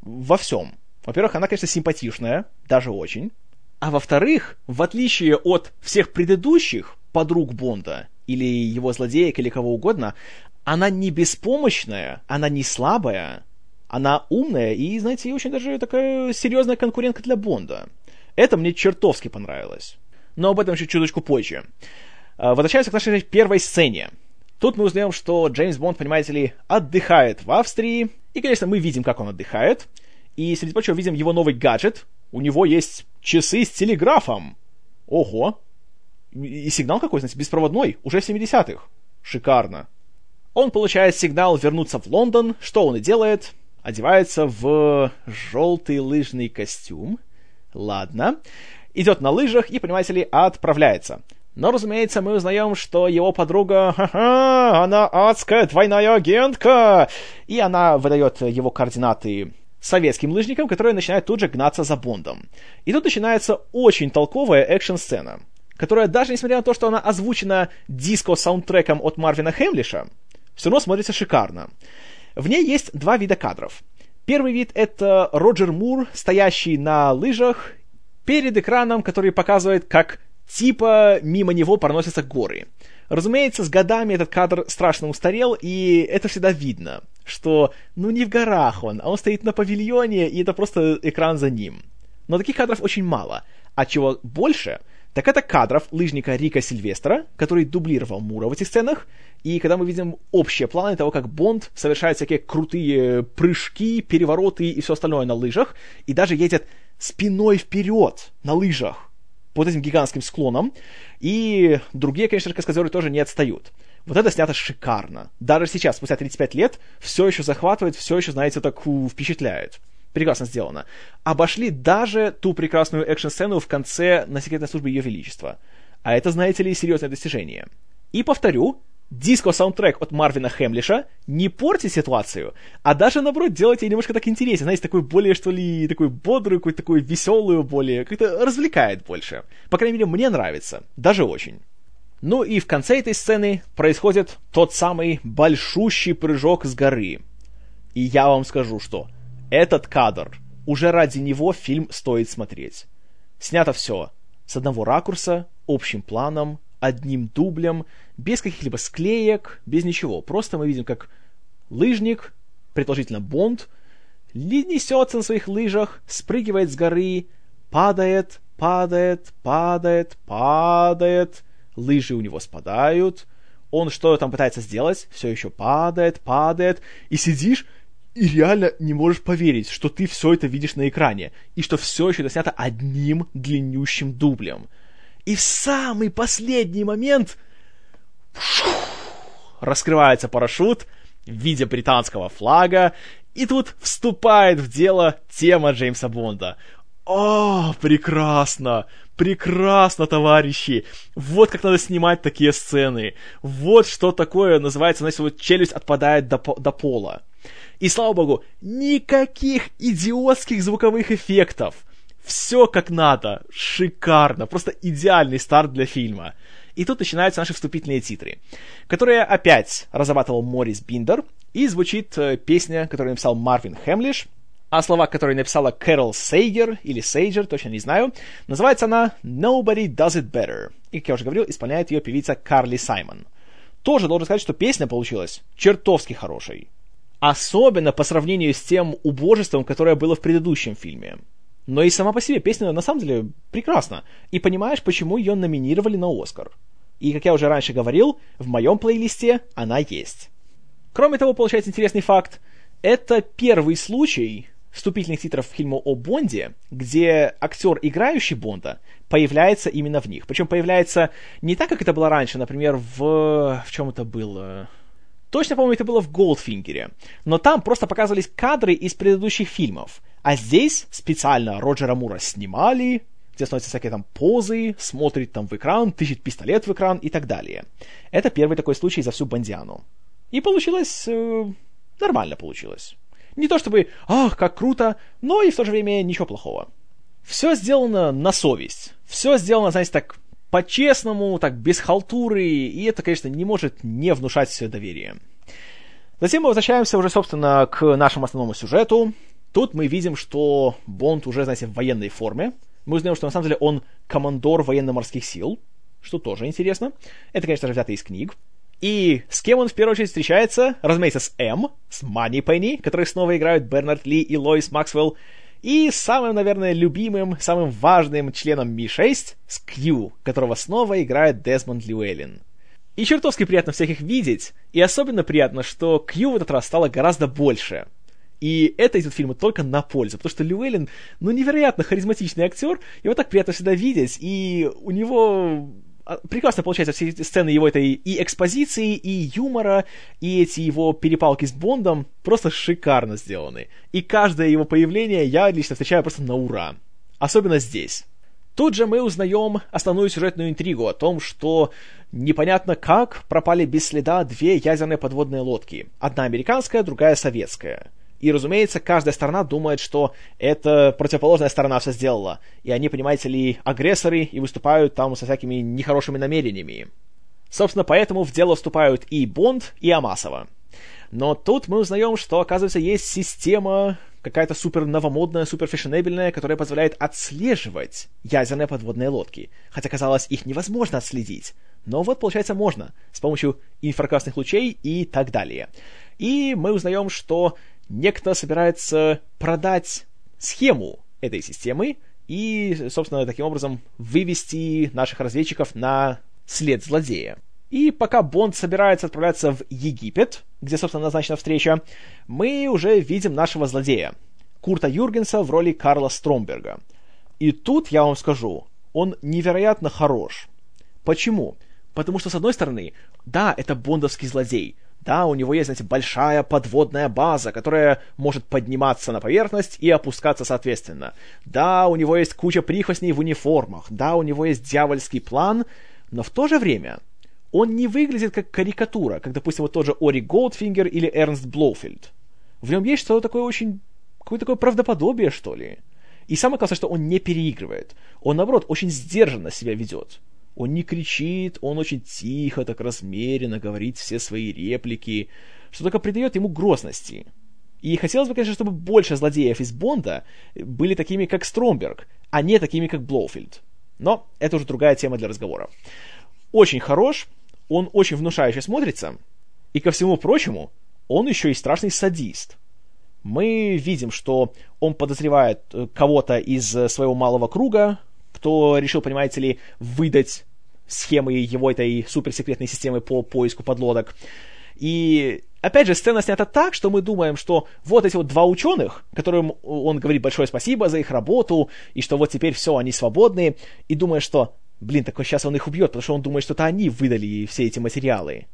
Во всем. Во-первых, она, конечно, симпатичная, даже очень. А во-вторых, в отличие от всех предыдущих подруг Бонда, или его злодеек, или кого угодно, она не беспомощная, она не слабая, она умная и, знаете, очень даже такая серьезная конкурентка для Бонда. Это мне чертовски понравилось. Но об этом еще чуточку позже. А, возвращаемся к нашей первой сцене. Тут мы узнаем, что Джеймс Бонд, понимаете ли, отдыхает в Австрии. И, конечно, мы видим, как он отдыхает. И, среди прочего, видим его новый гаджет. У него есть часы с телеграфом. Ого! И сигнал какой, знаете, беспроводной, уже в 70-х. Шикарно. Он получает сигнал вернуться в Лондон. Что он и делает? Одевается в желтый лыжный костюм. Ладно. Идет на лыжах и, понимаете ли, отправляется. Но, разумеется, мы узнаем, что его подруга, ха-ха, она адская двойная агентка, и она выдает его координаты советским лыжникам, которые начинают тут же гнаться за Бондом. И тут начинается очень толковая экшн-сцена, которая даже несмотря на то, что она озвучена диско-саундтреком от Марвина Хемлиша, все равно смотрится шикарно. В ней есть два вида кадров. Первый вид — это Роджер Мур, стоящий на лыжах перед экраном, который показывает, как типа мимо него проносятся горы. Разумеется, с годами этот кадр страшно устарел, и это всегда видно, что ну не в горах он, а он стоит на павильоне, и это просто экран за ним. Но таких кадров очень мало, а чего больше, так это кадров лыжника Рика Сильвестра, который дублировал Мура в этих сценах, и когда мы видим общие планы того, как Бонд совершает всякие крутые прыжки, перевороты и все остальное на лыжах, и даже едет спиной вперед на лыжах, под этим гигантским склоном, и другие, конечно, каскадеры тоже не отстают. Вот это снято шикарно. Даже сейчас, спустя 35 лет, все еще захватывает, все еще, знаете, так впечатляет. Прекрасно сделано. Обошли даже ту прекрасную экшн-сцену в конце на секретной службе Ее Величества. А это, знаете ли, серьезное достижение. И повторю, диско-саундтрек от Марвина Хемлиша не портит ситуацию, а даже, наоборот, делает ее немножко так интереснее. Знаете, такой более, что ли, такой бодрую, какую-то такую веселую, более, как-то развлекает больше. По крайней мере, мне нравится. Даже очень. Ну и в конце этой сцены происходит тот самый большущий прыжок с горы. И я вам скажу, что этот кадр, уже ради него фильм стоит смотреть. Снято все с одного ракурса, общим планом, одним дублем, без каких-либо склеек, без ничего. Просто мы видим, как лыжник, предположительно Бонд, несется на своих лыжах, спрыгивает с горы, падает, падает, падает, падает, лыжи у него спадают, он что там пытается сделать, все еще падает, падает, и сидишь, и реально не можешь поверить, что ты все это видишь на экране, и что все еще это снято одним длиннющим дублем — и в самый последний момент раскрывается парашют в виде британского флага, и тут вступает в дело тема Джеймса Бонда. О, прекрасно! Прекрасно, товарищи! Вот как надо снимать такие сцены. Вот что такое называется, знаете, вот челюсть отпадает до, до пола. И слава богу, никаких идиотских звуковых эффектов. Все как надо, шикарно, просто идеальный старт для фильма. И тут начинаются наши вступительные титры, которые опять разрабатывал Морис Биндер, и звучит э, песня, которую написал Марвин Хемлиш, а слова, которые написала Кэрол Сейгер, или Сейджер, точно не знаю, называется она «Nobody Does It Better», и, как я уже говорил, исполняет ее певица Карли Саймон. Тоже должен сказать, что песня получилась чертовски хорошей. Особенно по сравнению с тем убожеством, которое было в предыдущем фильме. Но и сама по себе песня на самом деле прекрасна. И понимаешь, почему ее номинировали на Оскар. И, как я уже раньше говорил, в моем плейлисте она есть. Кроме того, получается интересный факт. Это первый случай вступительных титров к фильму о Бонде, где актер, играющий Бонда, появляется именно в них. Причем появляется не так, как это было раньше, например, в... В чем это было? Точно, по-моему, это было в Голдфингере. Но там просто показывались кадры из предыдущих фильмов. А здесь специально Роджера Мура снимали, где становятся всякие там позы, смотрит там в экран, тычет пистолет в экран и так далее. Это первый такой случай за всю Бандиану. И получилось... Э, нормально получилось. Не то чтобы «Ах, как круто!», но и в то же время ничего плохого. Все сделано на совесть. Все сделано, знаете, так по-честному, так без халтуры, и это, конечно, не может не внушать все доверие. Затем мы возвращаемся уже, собственно, к нашему основному сюжету. Тут мы видим, что Бонд уже, знаете, в военной форме. Мы узнаем, что на самом деле он командор военно-морских сил, что тоже интересно. Это, конечно же, взято из книг. И с кем он в первую очередь встречается? Разумеется, с М, с Манни Пенни, которые снова играют Бернард Ли и Лоис Максвелл, и самым, наверное, любимым, самым важным членом Ми-6 с Кью, которого снова играет Десмонд Льюэллин. И чертовски приятно всех их видеть, и особенно приятно, что Кью в этот раз стало гораздо больше. И это идет фильму только на пользу, потому что Льюэллин, ну, невероятно харизматичный актер, его так приятно всегда видеть, и у него а, прекрасно получается все эти сцены его этой и экспозиции, и юмора, и эти его перепалки с Бондом просто шикарно сделаны. И каждое его появление я лично встречаю просто на ура. Особенно здесь. Тут же мы узнаем основную сюжетную интригу о том, что непонятно как пропали без следа две ядерные подводные лодки. Одна американская, другая советская. И, разумеется, каждая сторона думает, что это противоположная сторона все сделала. И они, понимаете ли, агрессоры и выступают там со всякими нехорошими намерениями. Собственно, поэтому в дело вступают и Бонд, и Амасова. Но тут мы узнаем, что, оказывается, есть система, какая-то супер новомодная, супер фешенебельная, которая позволяет отслеживать ядерные подводные лодки. Хотя, казалось, их невозможно отследить. Но вот, получается, можно с помощью инфракрасных лучей и так далее. И мы узнаем, что некто собирается продать схему этой системы и, собственно, таким образом вывести наших разведчиков на след злодея. И пока Бонд собирается отправляться в Египет, где, собственно, назначена встреча, мы уже видим нашего злодея, Курта Юргенса в роли Карла Стромберга. И тут, я вам скажу, он невероятно хорош. Почему? Потому что, с одной стороны, да, это бондовский злодей, да, у него есть, знаете, большая подводная база, которая может подниматься на поверхность и опускаться соответственно. Да, у него есть куча прихвостней в униформах, да, у него есть дьявольский план, но в то же время он не выглядит как карикатура, как, допустим, вот тот же Аурик Голдфингер или Эрнст Блофельд. В нем есть что-то такое очень... какое-то такое правдоподобие, что ли. И самое классное, что он не переигрывает. Он, наоборот, очень сдержанно себя ведет. Он не кричит, он очень тихо, так размеренно говорит все свои реплики, что только придает ему грозности. И хотелось бы, конечно, чтобы больше злодеев из Бонда были такими, как Стромберг, а не такими, как Блоуфильд. Но это уже другая тема для разговора. Очень хорош, он очень внушающе смотрится, и ко всему прочему, он еще и страшный садист. Мы видим, что он подозревает э, кого-то из э, своего малого круга, кто решил, понимаете ли, выдать схемы его этой суперсекретной системы по поиску подлодок. И опять же, сцена снята так, что мы думаем, что вот эти вот два ученых, которым он говорит большое спасибо за их работу, и что вот теперь все, они свободны, и думаешь, что блин, такой сейчас он их убьет, потому что он думает, что это они выдали все эти материалы.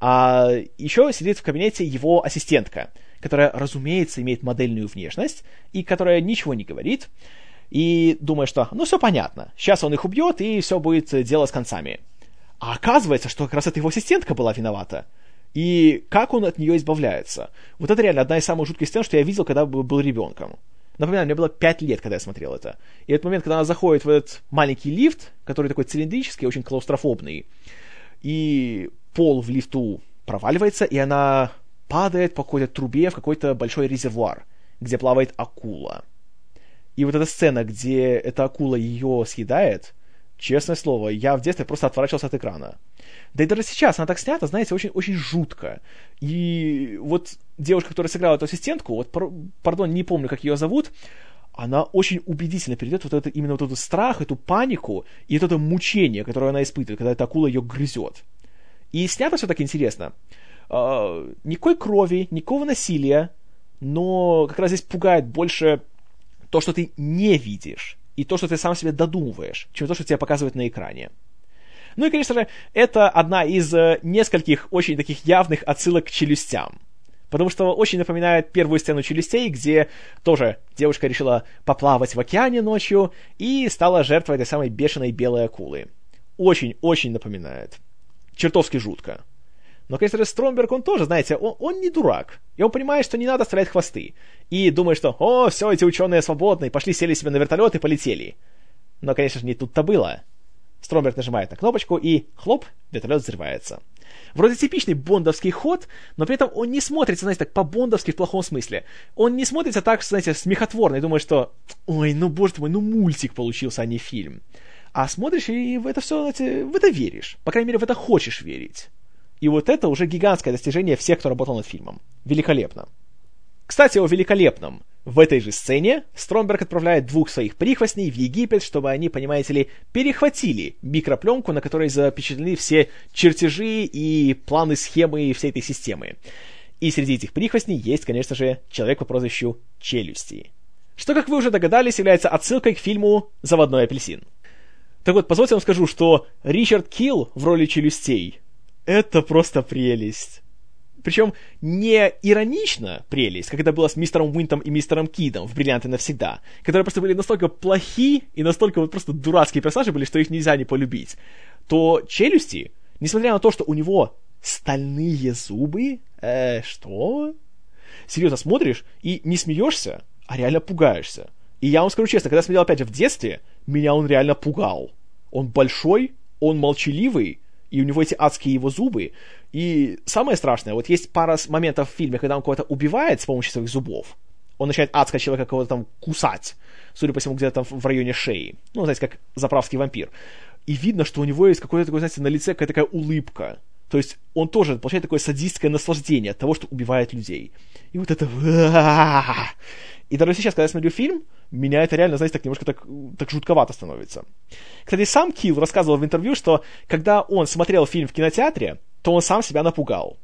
А еще сидит в кабинете его ассистентка, которая, разумеется, имеет модельную внешность и которая ничего не говорит, и думает, что ну все понятно, сейчас он их убьет, и все будет дело с концами. А оказывается, что как раз эта его ассистентка была виновата. И как он от нее избавляется? Вот это реально одна из самых жутких сцен, что я видел, когда был ребенком. Напоминаю, мне было 5 лет, когда я смотрел это. И этот момент, когда она заходит в этот маленький лифт, который такой цилиндрический, очень клаустрофобный, и пол в лифту проваливается, и она падает по какой-то трубе в какой-то большой резервуар, где плавает акула. И вот эта сцена, где эта акула ее съедает, честное слово, я в детстве просто отворачивался от экрана. Да и даже сейчас она так снята, знаете, очень, очень жутко. И вот девушка, которая сыграла эту ассистентку, вот, пардон, не помню, как ее зовут, она очень убедительно передает вот это, именно вот этот страх, эту панику и вот это мучение, которое она испытывает, когда эта акула ее грызет. И снято все так интересно. Uh, никакой крови, никакого насилия, но как раз здесь пугает больше то, что ты не видишь, и то, что ты сам себе додумываешь, чем то, что тебе показывают на экране. Ну и, конечно же, это одна из э, нескольких очень таких явных отсылок к челюстям. Потому что очень напоминает первую сцену челюстей, где тоже девушка решила поплавать в океане ночью и стала жертвой этой самой бешеной белой акулы. Очень-очень напоминает. Чертовски жутко. Но, конечно же, Стромберг, он тоже, знаете, он, он не дурак. И он понимает, что не надо стрелять хвосты. И думает, что, о, все, эти ученые свободны, пошли, сели себе на вертолет и полетели. Но, конечно же, не тут-то было. Стромберг нажимает на кнопочку, и хлоп, вертолет взрывается. Вроде типичный бондовский ход, но при этом он не смотрится, знаете, так по-бондовски в плохом смысле. Он не смотрится так, знаете, смехотворно, и думаешь, что «Ой, ну боже мой, ну мультик получился, а не фильм». А смотришь, и в это все, знаете, в это веришь. По крайней мере, в это хочешь верить. И вот это уже гигантское достижение всех, кто работал над фильмом. Великолепно. Кстати, о великолепном. В этой же сцене Стромберг отправляет двух своих прихвостней в Египет, чтобы они, понимаете ли, перехватили микропленку, на которой запечатлены все чертежи и планы схемы всей этой системы. И среди этих прихвостней есть, конечно же, человек по прозвищу Челюсти. Что, как вы уже догадались, является отсылкой к фильму «Заводной апельсин». Так вот, позвольте вам скажу, что Ричард Килл в роли Челюстей — это просто прелесть. Причем не иронично прелесть, как это было с мистером Уинтом и мистером Кидом в «Бриллианты навсегда», которые просто были настолько плохи и настолько вот просто дурацкие персонажи были, что их нельзя не полюбить, то «Челюсти», несмотря на то, что у него стальные зубы, э, что? Серьезно смотришь и не смеешься, а реально пугаешься. И я вам скажу честно, когда смотрел опять в детстве, меня он реально пугал. Он большой, он молчаливый, и у него эти адские его зубы. И самое страшное, вот есть пара моментов в фильме, когда он кого-то убивает с помощью своих зубов. он начинает адского человека кого-то там кусать, судя по всему, где-то там в районе шеи. Ну, знаете, как заправский вампир. И видно, что у него есть какое-то такое, знаете, на лице какая-то такая улыбка. То есть он тоже получает такое садистское наслаждение от того, что убивает людей. И вот это... И даже сейчас, когда я смотрю фильм, меня это реально, знаете, так немножко так, так жутковато становится. Кстати, сам Килл рассказывал в интервью, что когда он смотрел фильм в кинотеатре, то он сам себя напугал.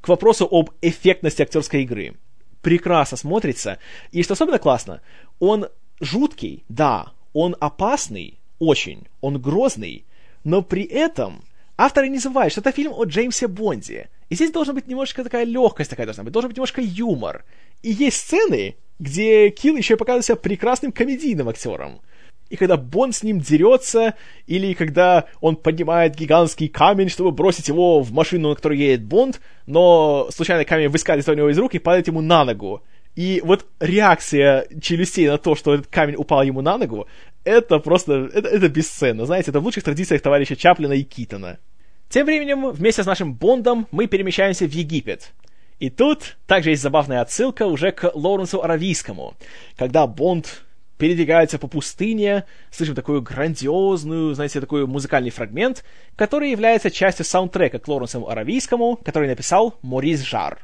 К вопросу об эффектности актерской игры. Прекрасно смотрится. И что особенно классно, он жуткий, да, он опасный, очень, он грозный, но при этом авторы не забывают, что это фильм о Джеймсе Бонде. И здесь должна быть немножко такая легкость такая должна быть, должен быть немножко юмор. И есть сцены, где Килл еще и показывает себя прекрасным комедийным актером. И когда Бонд с ним дерется, или когда он поднимает гигантский камень, чтобы бросить его в машину, на которой едет Бонд, но случайно камень выскальзывает у него из рук и падает ему на ногу. И вот реакция челюстей на то, что этот камень упал ему на ногу, это просто, это, это бесценно. Знаете, это в лучших традициях товарища Чаплина и Китона. Тем временем, вместе с нашим Бондом мы перемещаемся в Египет. И тут также есть забавная отсылка уже к Лоуренсу Аравийскому, когда Бонд передвигается по пустыне, слышим такую грандиозную, знаете, такой музыкальный фрагмент, который является частью саундтрека к Лоуренсу Аравийскому, который написал Морис Жар.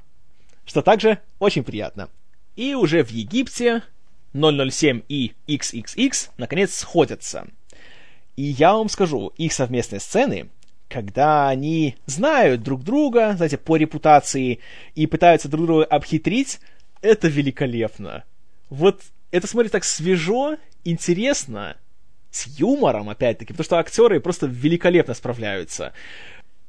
Что также очень приятно. И уже в Египте 007 и XXX наконец сходятся. И я вам скажу, их совместные сцены, когда они знают друг друга, знаете, по репутации, и пытаются друг друга обхитрить, это великолепно. Вот это смотрит так свежо, интересно, с юмором, опять-таки, потому что актеры просто великолепно справляются.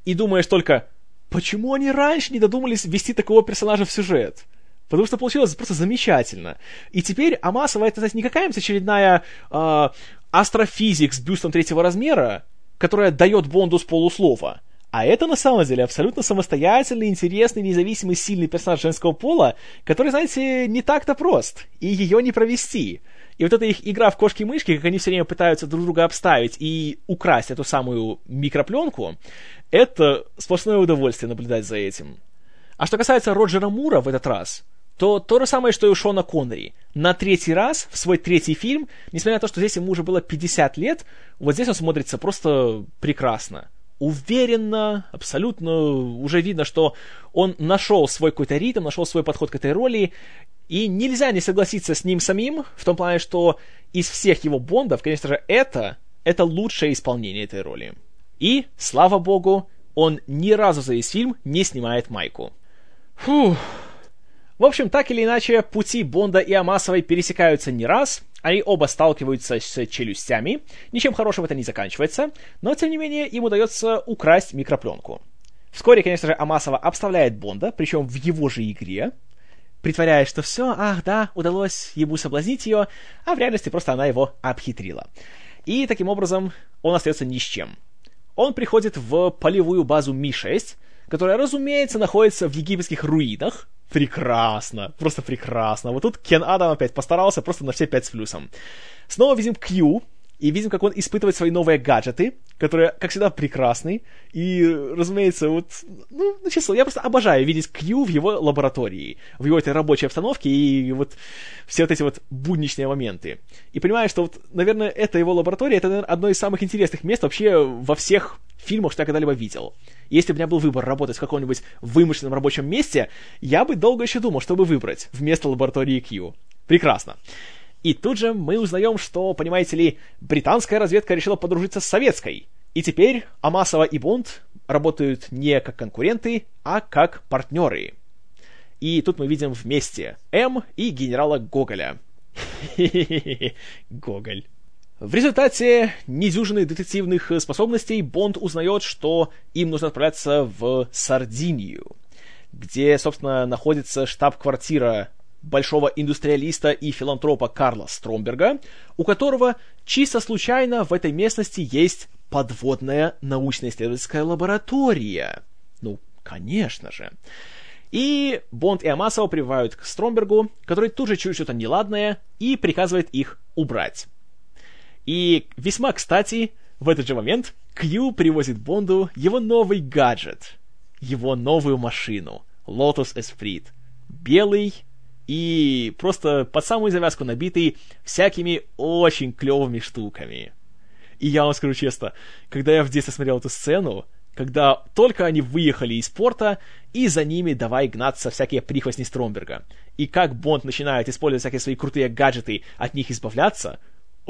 И думаешь только, почему они раньше не додумались ввести такого персонажа в сюжет? Потому что получилось просто замечательно. И теперь Амасова это, знаете, не какая-нибудь очередная э, астрофизик с бюстом третьего размера, которая дает Бонду с полуслова. А это на самом деле абсолютно самостоятельный, интересный, независимый, сильный персонаж женского пола, который, знаете, не так-то прост, и ее не провести. И вот эта их игра в кошки-мышки, как они все время пытаются друг друга обставить и украсть эту самую микропленку, это сплошное удовольствие наблюдать за этим. А что касается Роджера Мура в этот раз, то то же самое, что и у Шона Коннери. На третий раз, в свой третий фильм, несмотря на то, что здесь ему уже было 50 лет, вот здесь он смотрится просто прекрасно. Уверенно, абсолютно, уже видно, что он нашел свой какой-то ритм, нашел свой подход к этой роли, и нельзя не согласиться с ним самим, в том плане, что из всех его Бондов, конечно же, это, это лучшее исполнение этой роли. И, слава богу, он ни разу за весь фильм не снимает майку. Фух, в общем, так или иначе, пути Бонда и Амасовой пересекаются не раз, они оба сталкиваются с челюстями, ничем хорошим это не заканчивается, но тем не менее им удается украсть микропленку. Вскоре, конечно же, Амасова обставляет Бонда, причем в его же игре, притворяясь, что все, ах да, удалось ему соблазнить ее, а в реальности просто она его обхитрила. И таким образом он остается ни с чем. Он приходит в полевую базу Ми-6, которая, разумеется, находится в египетских руинах, Прекрасно, просто прекрасно. Вот тут Кен Адам опять постарался просто на все пять с плюсом. Снова видим Кью, и видим, как он испытывает свои новые гаджеты, которые, как всегда, прекрасны. И, разумеется, вот, ну, ну, честно, я просто обожаю видеть Кью в его лаборатории, в его этой рабочей обстановке и вот все вот эти вот будничные моменты. И понимаю, что вот, наверное, это его лаборатория, это, наверное, одно из самых интересных мест вообще во всех фильмах, что я когда-либо видел. Если бы у меня был выбор работать в каком-нибудь вымышленном рабочем месте, я бы долго еще думал, чтобы выбрать вместо лаборатории Q. Прекрасно. И тут же мы узнаем, что, понимаете ли, британская разведка решила подружиться с советской. И теперь Амасова и Бонд работают не как конкуренты, а как партнеры. И тут мы видим вместе М и генерала Гоголя. Гоголь. В результате недюжины детективных способностей Бонд узнает, что им нужно отправляться в Сардинию, где, собственно, находится штаб-квартира большого индустриалиста и филантропа Карла Стромберга, у которого чисто случайно в этой местности есть подводная научно-исследовательская лаборатория. Ну, конечно же. И Бонд и Амасова прибывают к Стромбергу, который тут же чует что-то неладное и приказывает их убрать. И весьма кстати, в этот же момент Кью привозит Бонду его новый гаджет, его новую машину, Lotus Esprit. Белый и просто под самую завязку набитый всякими очень клевыми штуками. И я вам скажу честно, когда я в детстве смотрел эту сцену, когда только они выехали из порта, и за ними давай гнаться всякие прихвостни Стромберга. И как Бонд начинает использовать всякие свои крутые гаджеты, от них избавляться,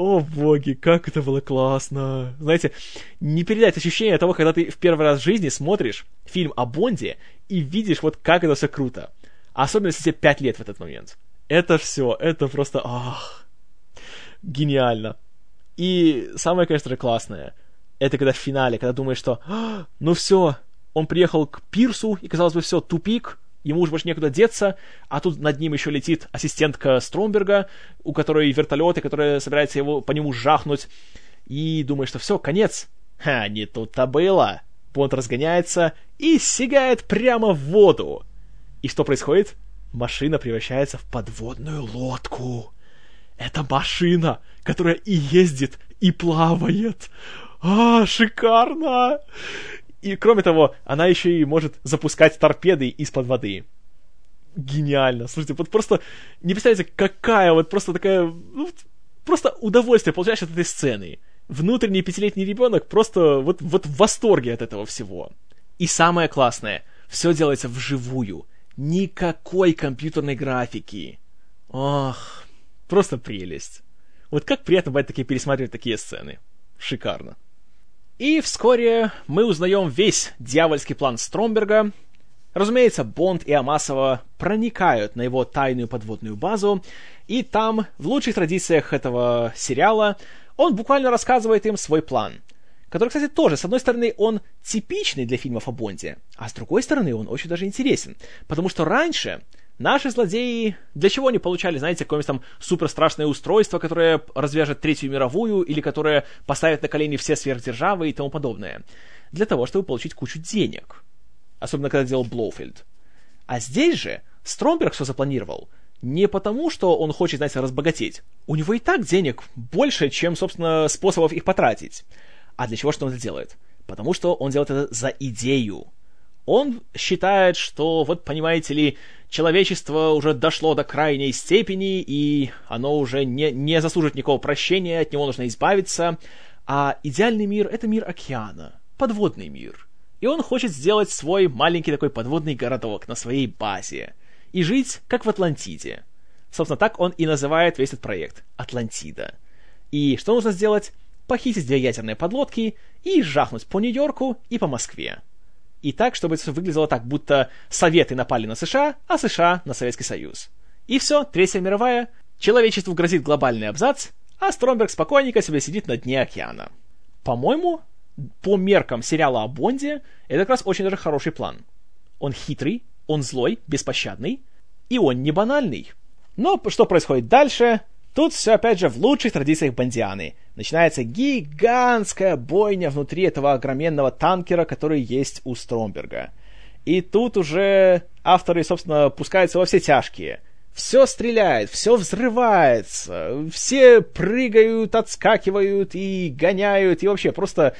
о боги, как это было классно. Знаете, не передать ощущение того, когда ты в первый раз в жизни смотришь фильм о Бонде и видишь вот как это все круто. Особенно если тебе 5 лет в этот момент. Это все, это просто, ах, гениально. И самое, конечно, классное, это когда в финале, когда думаешь, что, «А, ну все, он приехал к пирсу, и, казалось бы, все, тупик, ему уже больше некуда деться, а тут над ним еще летит ассистентка Стромберга, у которой вертолеты, которая собирается его по нему жахнуть, и думаешь, что все, конец. Ха, не тут-то было. Бонд разгоняется и сигает прямо в воду. И что происходит? Машина превращается в подводную лодку. Это машина, которая и ездит, и плавает. А, шикарно! И кроме того, она еще и может запускать торпеды из-под воды. Гениально. Слушайте, вот просто не представляете, какая вот просто такая... Ну, просто удовольствие получаешь от этой сцены. Внутренний пятилетний ребенок просто вот, вот в восторге от этого всего. И самое классное, все делается вживую. Никакой компьютерной графики. Ох, просто прелесть. Вот как приятно бывает такие пересматривать такие сцены. Шикарно. И вскоре мы узнаем весь дьявольский план Стромберга. Разумеется, Бонд и Амасова проникают на его тайную подводную базу, и там, в лучших традициях этого сериала, он буквально рассказывает им свой план, который, кстати, тоже, с одной стороны, он типичный для фильмов о Бонде, а с другой стороны, он очень даже интересен, потому что раньше Наши злодеи, для чего они получали, знаете, какое-нибудь там суперстрашное устройство, которое развяжет Третью мировую, или которое поставит на колени все сверхдержавы и тому подобное? Для того, чтобы получить кучу денег. Особенно, когда делал Блоуфильд. А здесь же Стромберг все запланировал. Не потому, что он хочет, знаете, разбогатеть. У него и так денег больше, чем, собственно, способов их потратить. А для чего что он это делает? Потому что он делает это за идею. Он считает, что, вот понимаете ли, человечество уже дошло до крайней степени, и оно уже не, не заслужит никакого прощения, от него нужно избавиться. А идеальный мир — это мир океана, подводный мир. И он хочет сделать свой маленький такой подводный городок на своей базе. И жить, как в Атлантиде. Собственно, так он и называет весь этот проект — Атлантида. И что нужно сделать? Похитить две ядерные подлодки и жахнуть по Нью-Йорку и по Москве и так, чтобы это выглядело так, будто Советы напали на США, а США на Советский Союз. И все, Третья мировая, человечеству грозит глобальный абзац, а Стромберг спокойненько себе сидит на дне океана. По-моему, по меркам сериала о Бонде, это как раз очень даже хороший план. Он хитрый, он злой, беспощадный, и он не банальный. Но что происходит дальше, Тут все опять же в лучших традициях Бондианы. Начинается гигантская бойня внутри этого огроменного танкера, который есть у Стромберга. И тут уже авторы, собственно, пускаются во все тяжкие. Все стреляет, все взрывается, все прыгают, отскакивают и гоняют, и вообще просто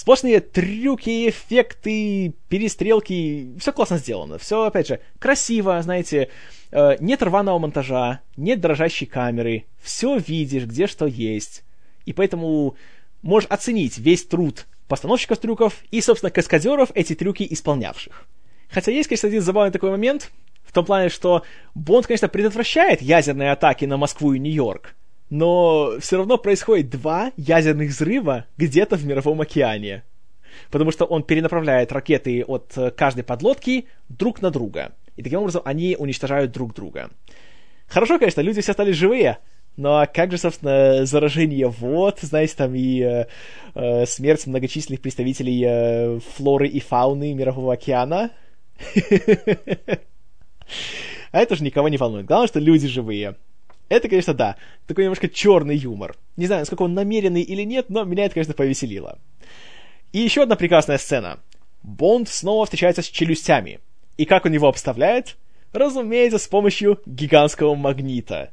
сплошные трюки, эффекты, перестрелки, все классно сделано, все, опять же, красиво, знаете, Э, нет рваного монтажа, нет дрожащей камеры, все видишь, где что есть. И поэтому можешь оценить весь труд постановщиков трюков и, собственно, каскадеров, эти трюки исполнявших. Хотя есть, конечно, один забавный такой момент, в том плане, что Бонд, конечно, предотвращает ядерные атаки на Москву и Нью-Йорк, но все равно происходит два ядерных взрыва где-то в Мировом океане. Потому что он перенаправляет ракеты от э, каждой подлодки друг на друга. И таким образом они уничтожают друг друга. Хорошо, конечно, люди все стали живые, но как же, собственно, заражение вод, знаете, там и э, э, смерть многочисленных представителей э, флоры и фауны Мирового океана? А это же никого не волнует. Главное, что люди живые. Это, конечно, да, такой немножко черный юмор. Не знаю, насколько он намеренный или нет, но меня это, конечно, повеселило. И еще одна прекрасная сцена. Бонд снова встречается с челюстями. И как он его обставляет? Разумеется, с помощью гигантского магнита.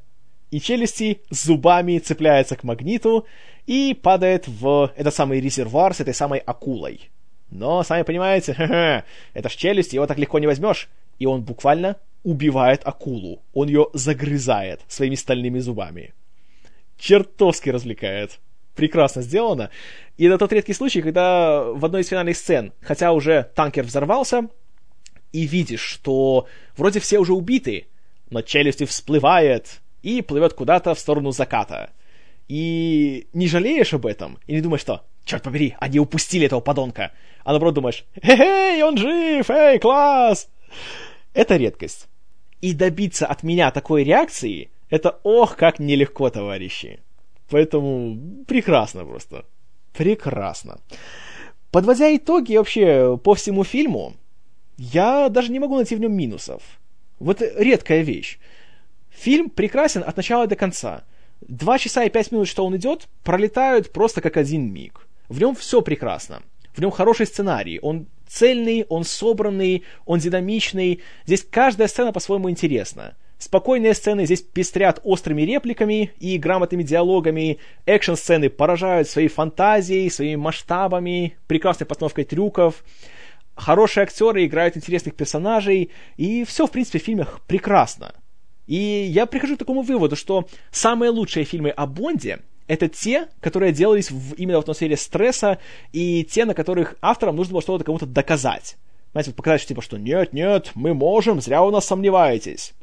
И челюсти зубами цепляются к магниту и падает в этот самый резервуар с этой самой акулой. Но, сами понимаете, это ж челюсть, его так легко не возьмешь. И он буквально убивает акулу. Он ее загрызает своими стальными зубами. Чертовски развлекает. Прекрасно сделано. И это тот редкий случай, когда в одной из финальных сцен, хотя уже танкер взорвался, и видишь, что вроде все уже убиты, но челюсти всплывает и плывет куда-то в сторону заката. И не жалеешь об этом, и не думаешь, что черт побери, они упустили этого подонка. А наоборот думаешь, эй, он жив, эй, класс! Это редкость. И добиться от меня такой реакции, это ох, как нелегко, товарищи. Поэтому прекрасно просто. Прекрасно. Подводя итоги вообще по всему фильму, я даже не могу найти в нем минусов. Вот редкая вещь. Фильм прекрасен от начала до конца. Два часа и пять минут, что он идет, пролетают просто как один миг. В нем все прекрасно. В нем хороший сценарий. Он цельный, он собранный, он динамичный. Здесь каждая сцена по-своему интересна. Спокойные сцены здесь пестрят острыми репликами и грамотными диалогами. Экшн-сцены поражают своей фантазией, своими масштабами, прекрасной постановкой трюков. Хорошие актеры играют интересных персонажей. И все, в принципе, в фильмах прекрасно. И я прихожу к такому выводу, что самые лучшие фильмы о Бонде это те, которые делались в, именно в атмосфере стресса, и те, на которых авторам нужно было что-то кому-то доказать. Знаете, показать, что типа, что нет, нет, мы можем, зря у нас сомневаетесь.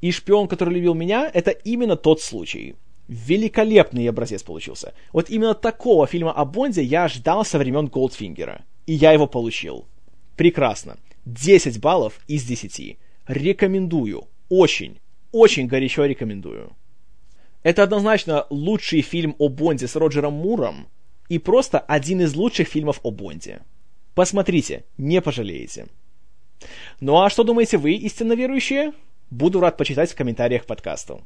И «Шпион, который любил меня» — это именно тот случай. Великолепный образец получился. Вот именно такого фильма о Бонде я ждал со времен Голдфингера. И я его получил. Прекрасно. 10 баллов из 10. Рекомендую. Очень, очень горячо рекомендую. Это однозначно лучший фильм о Бонде с Роджером Муром и просто один из лучших фильмов о Бонде. Посмотрите, не пожалеете. Ну а что думаете вы, истинно верующие? Буду рад почитать в комментариях к подкасту.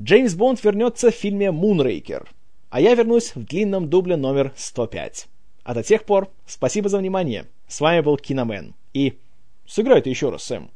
Джеймс Бонд вернется в фильме «Мунрейкер», а я вернусь в длинном дубле номер 105. А до тех пор, спасибо за внимание. С вами был Киномен. И сыграй ты еще раз, Сэм.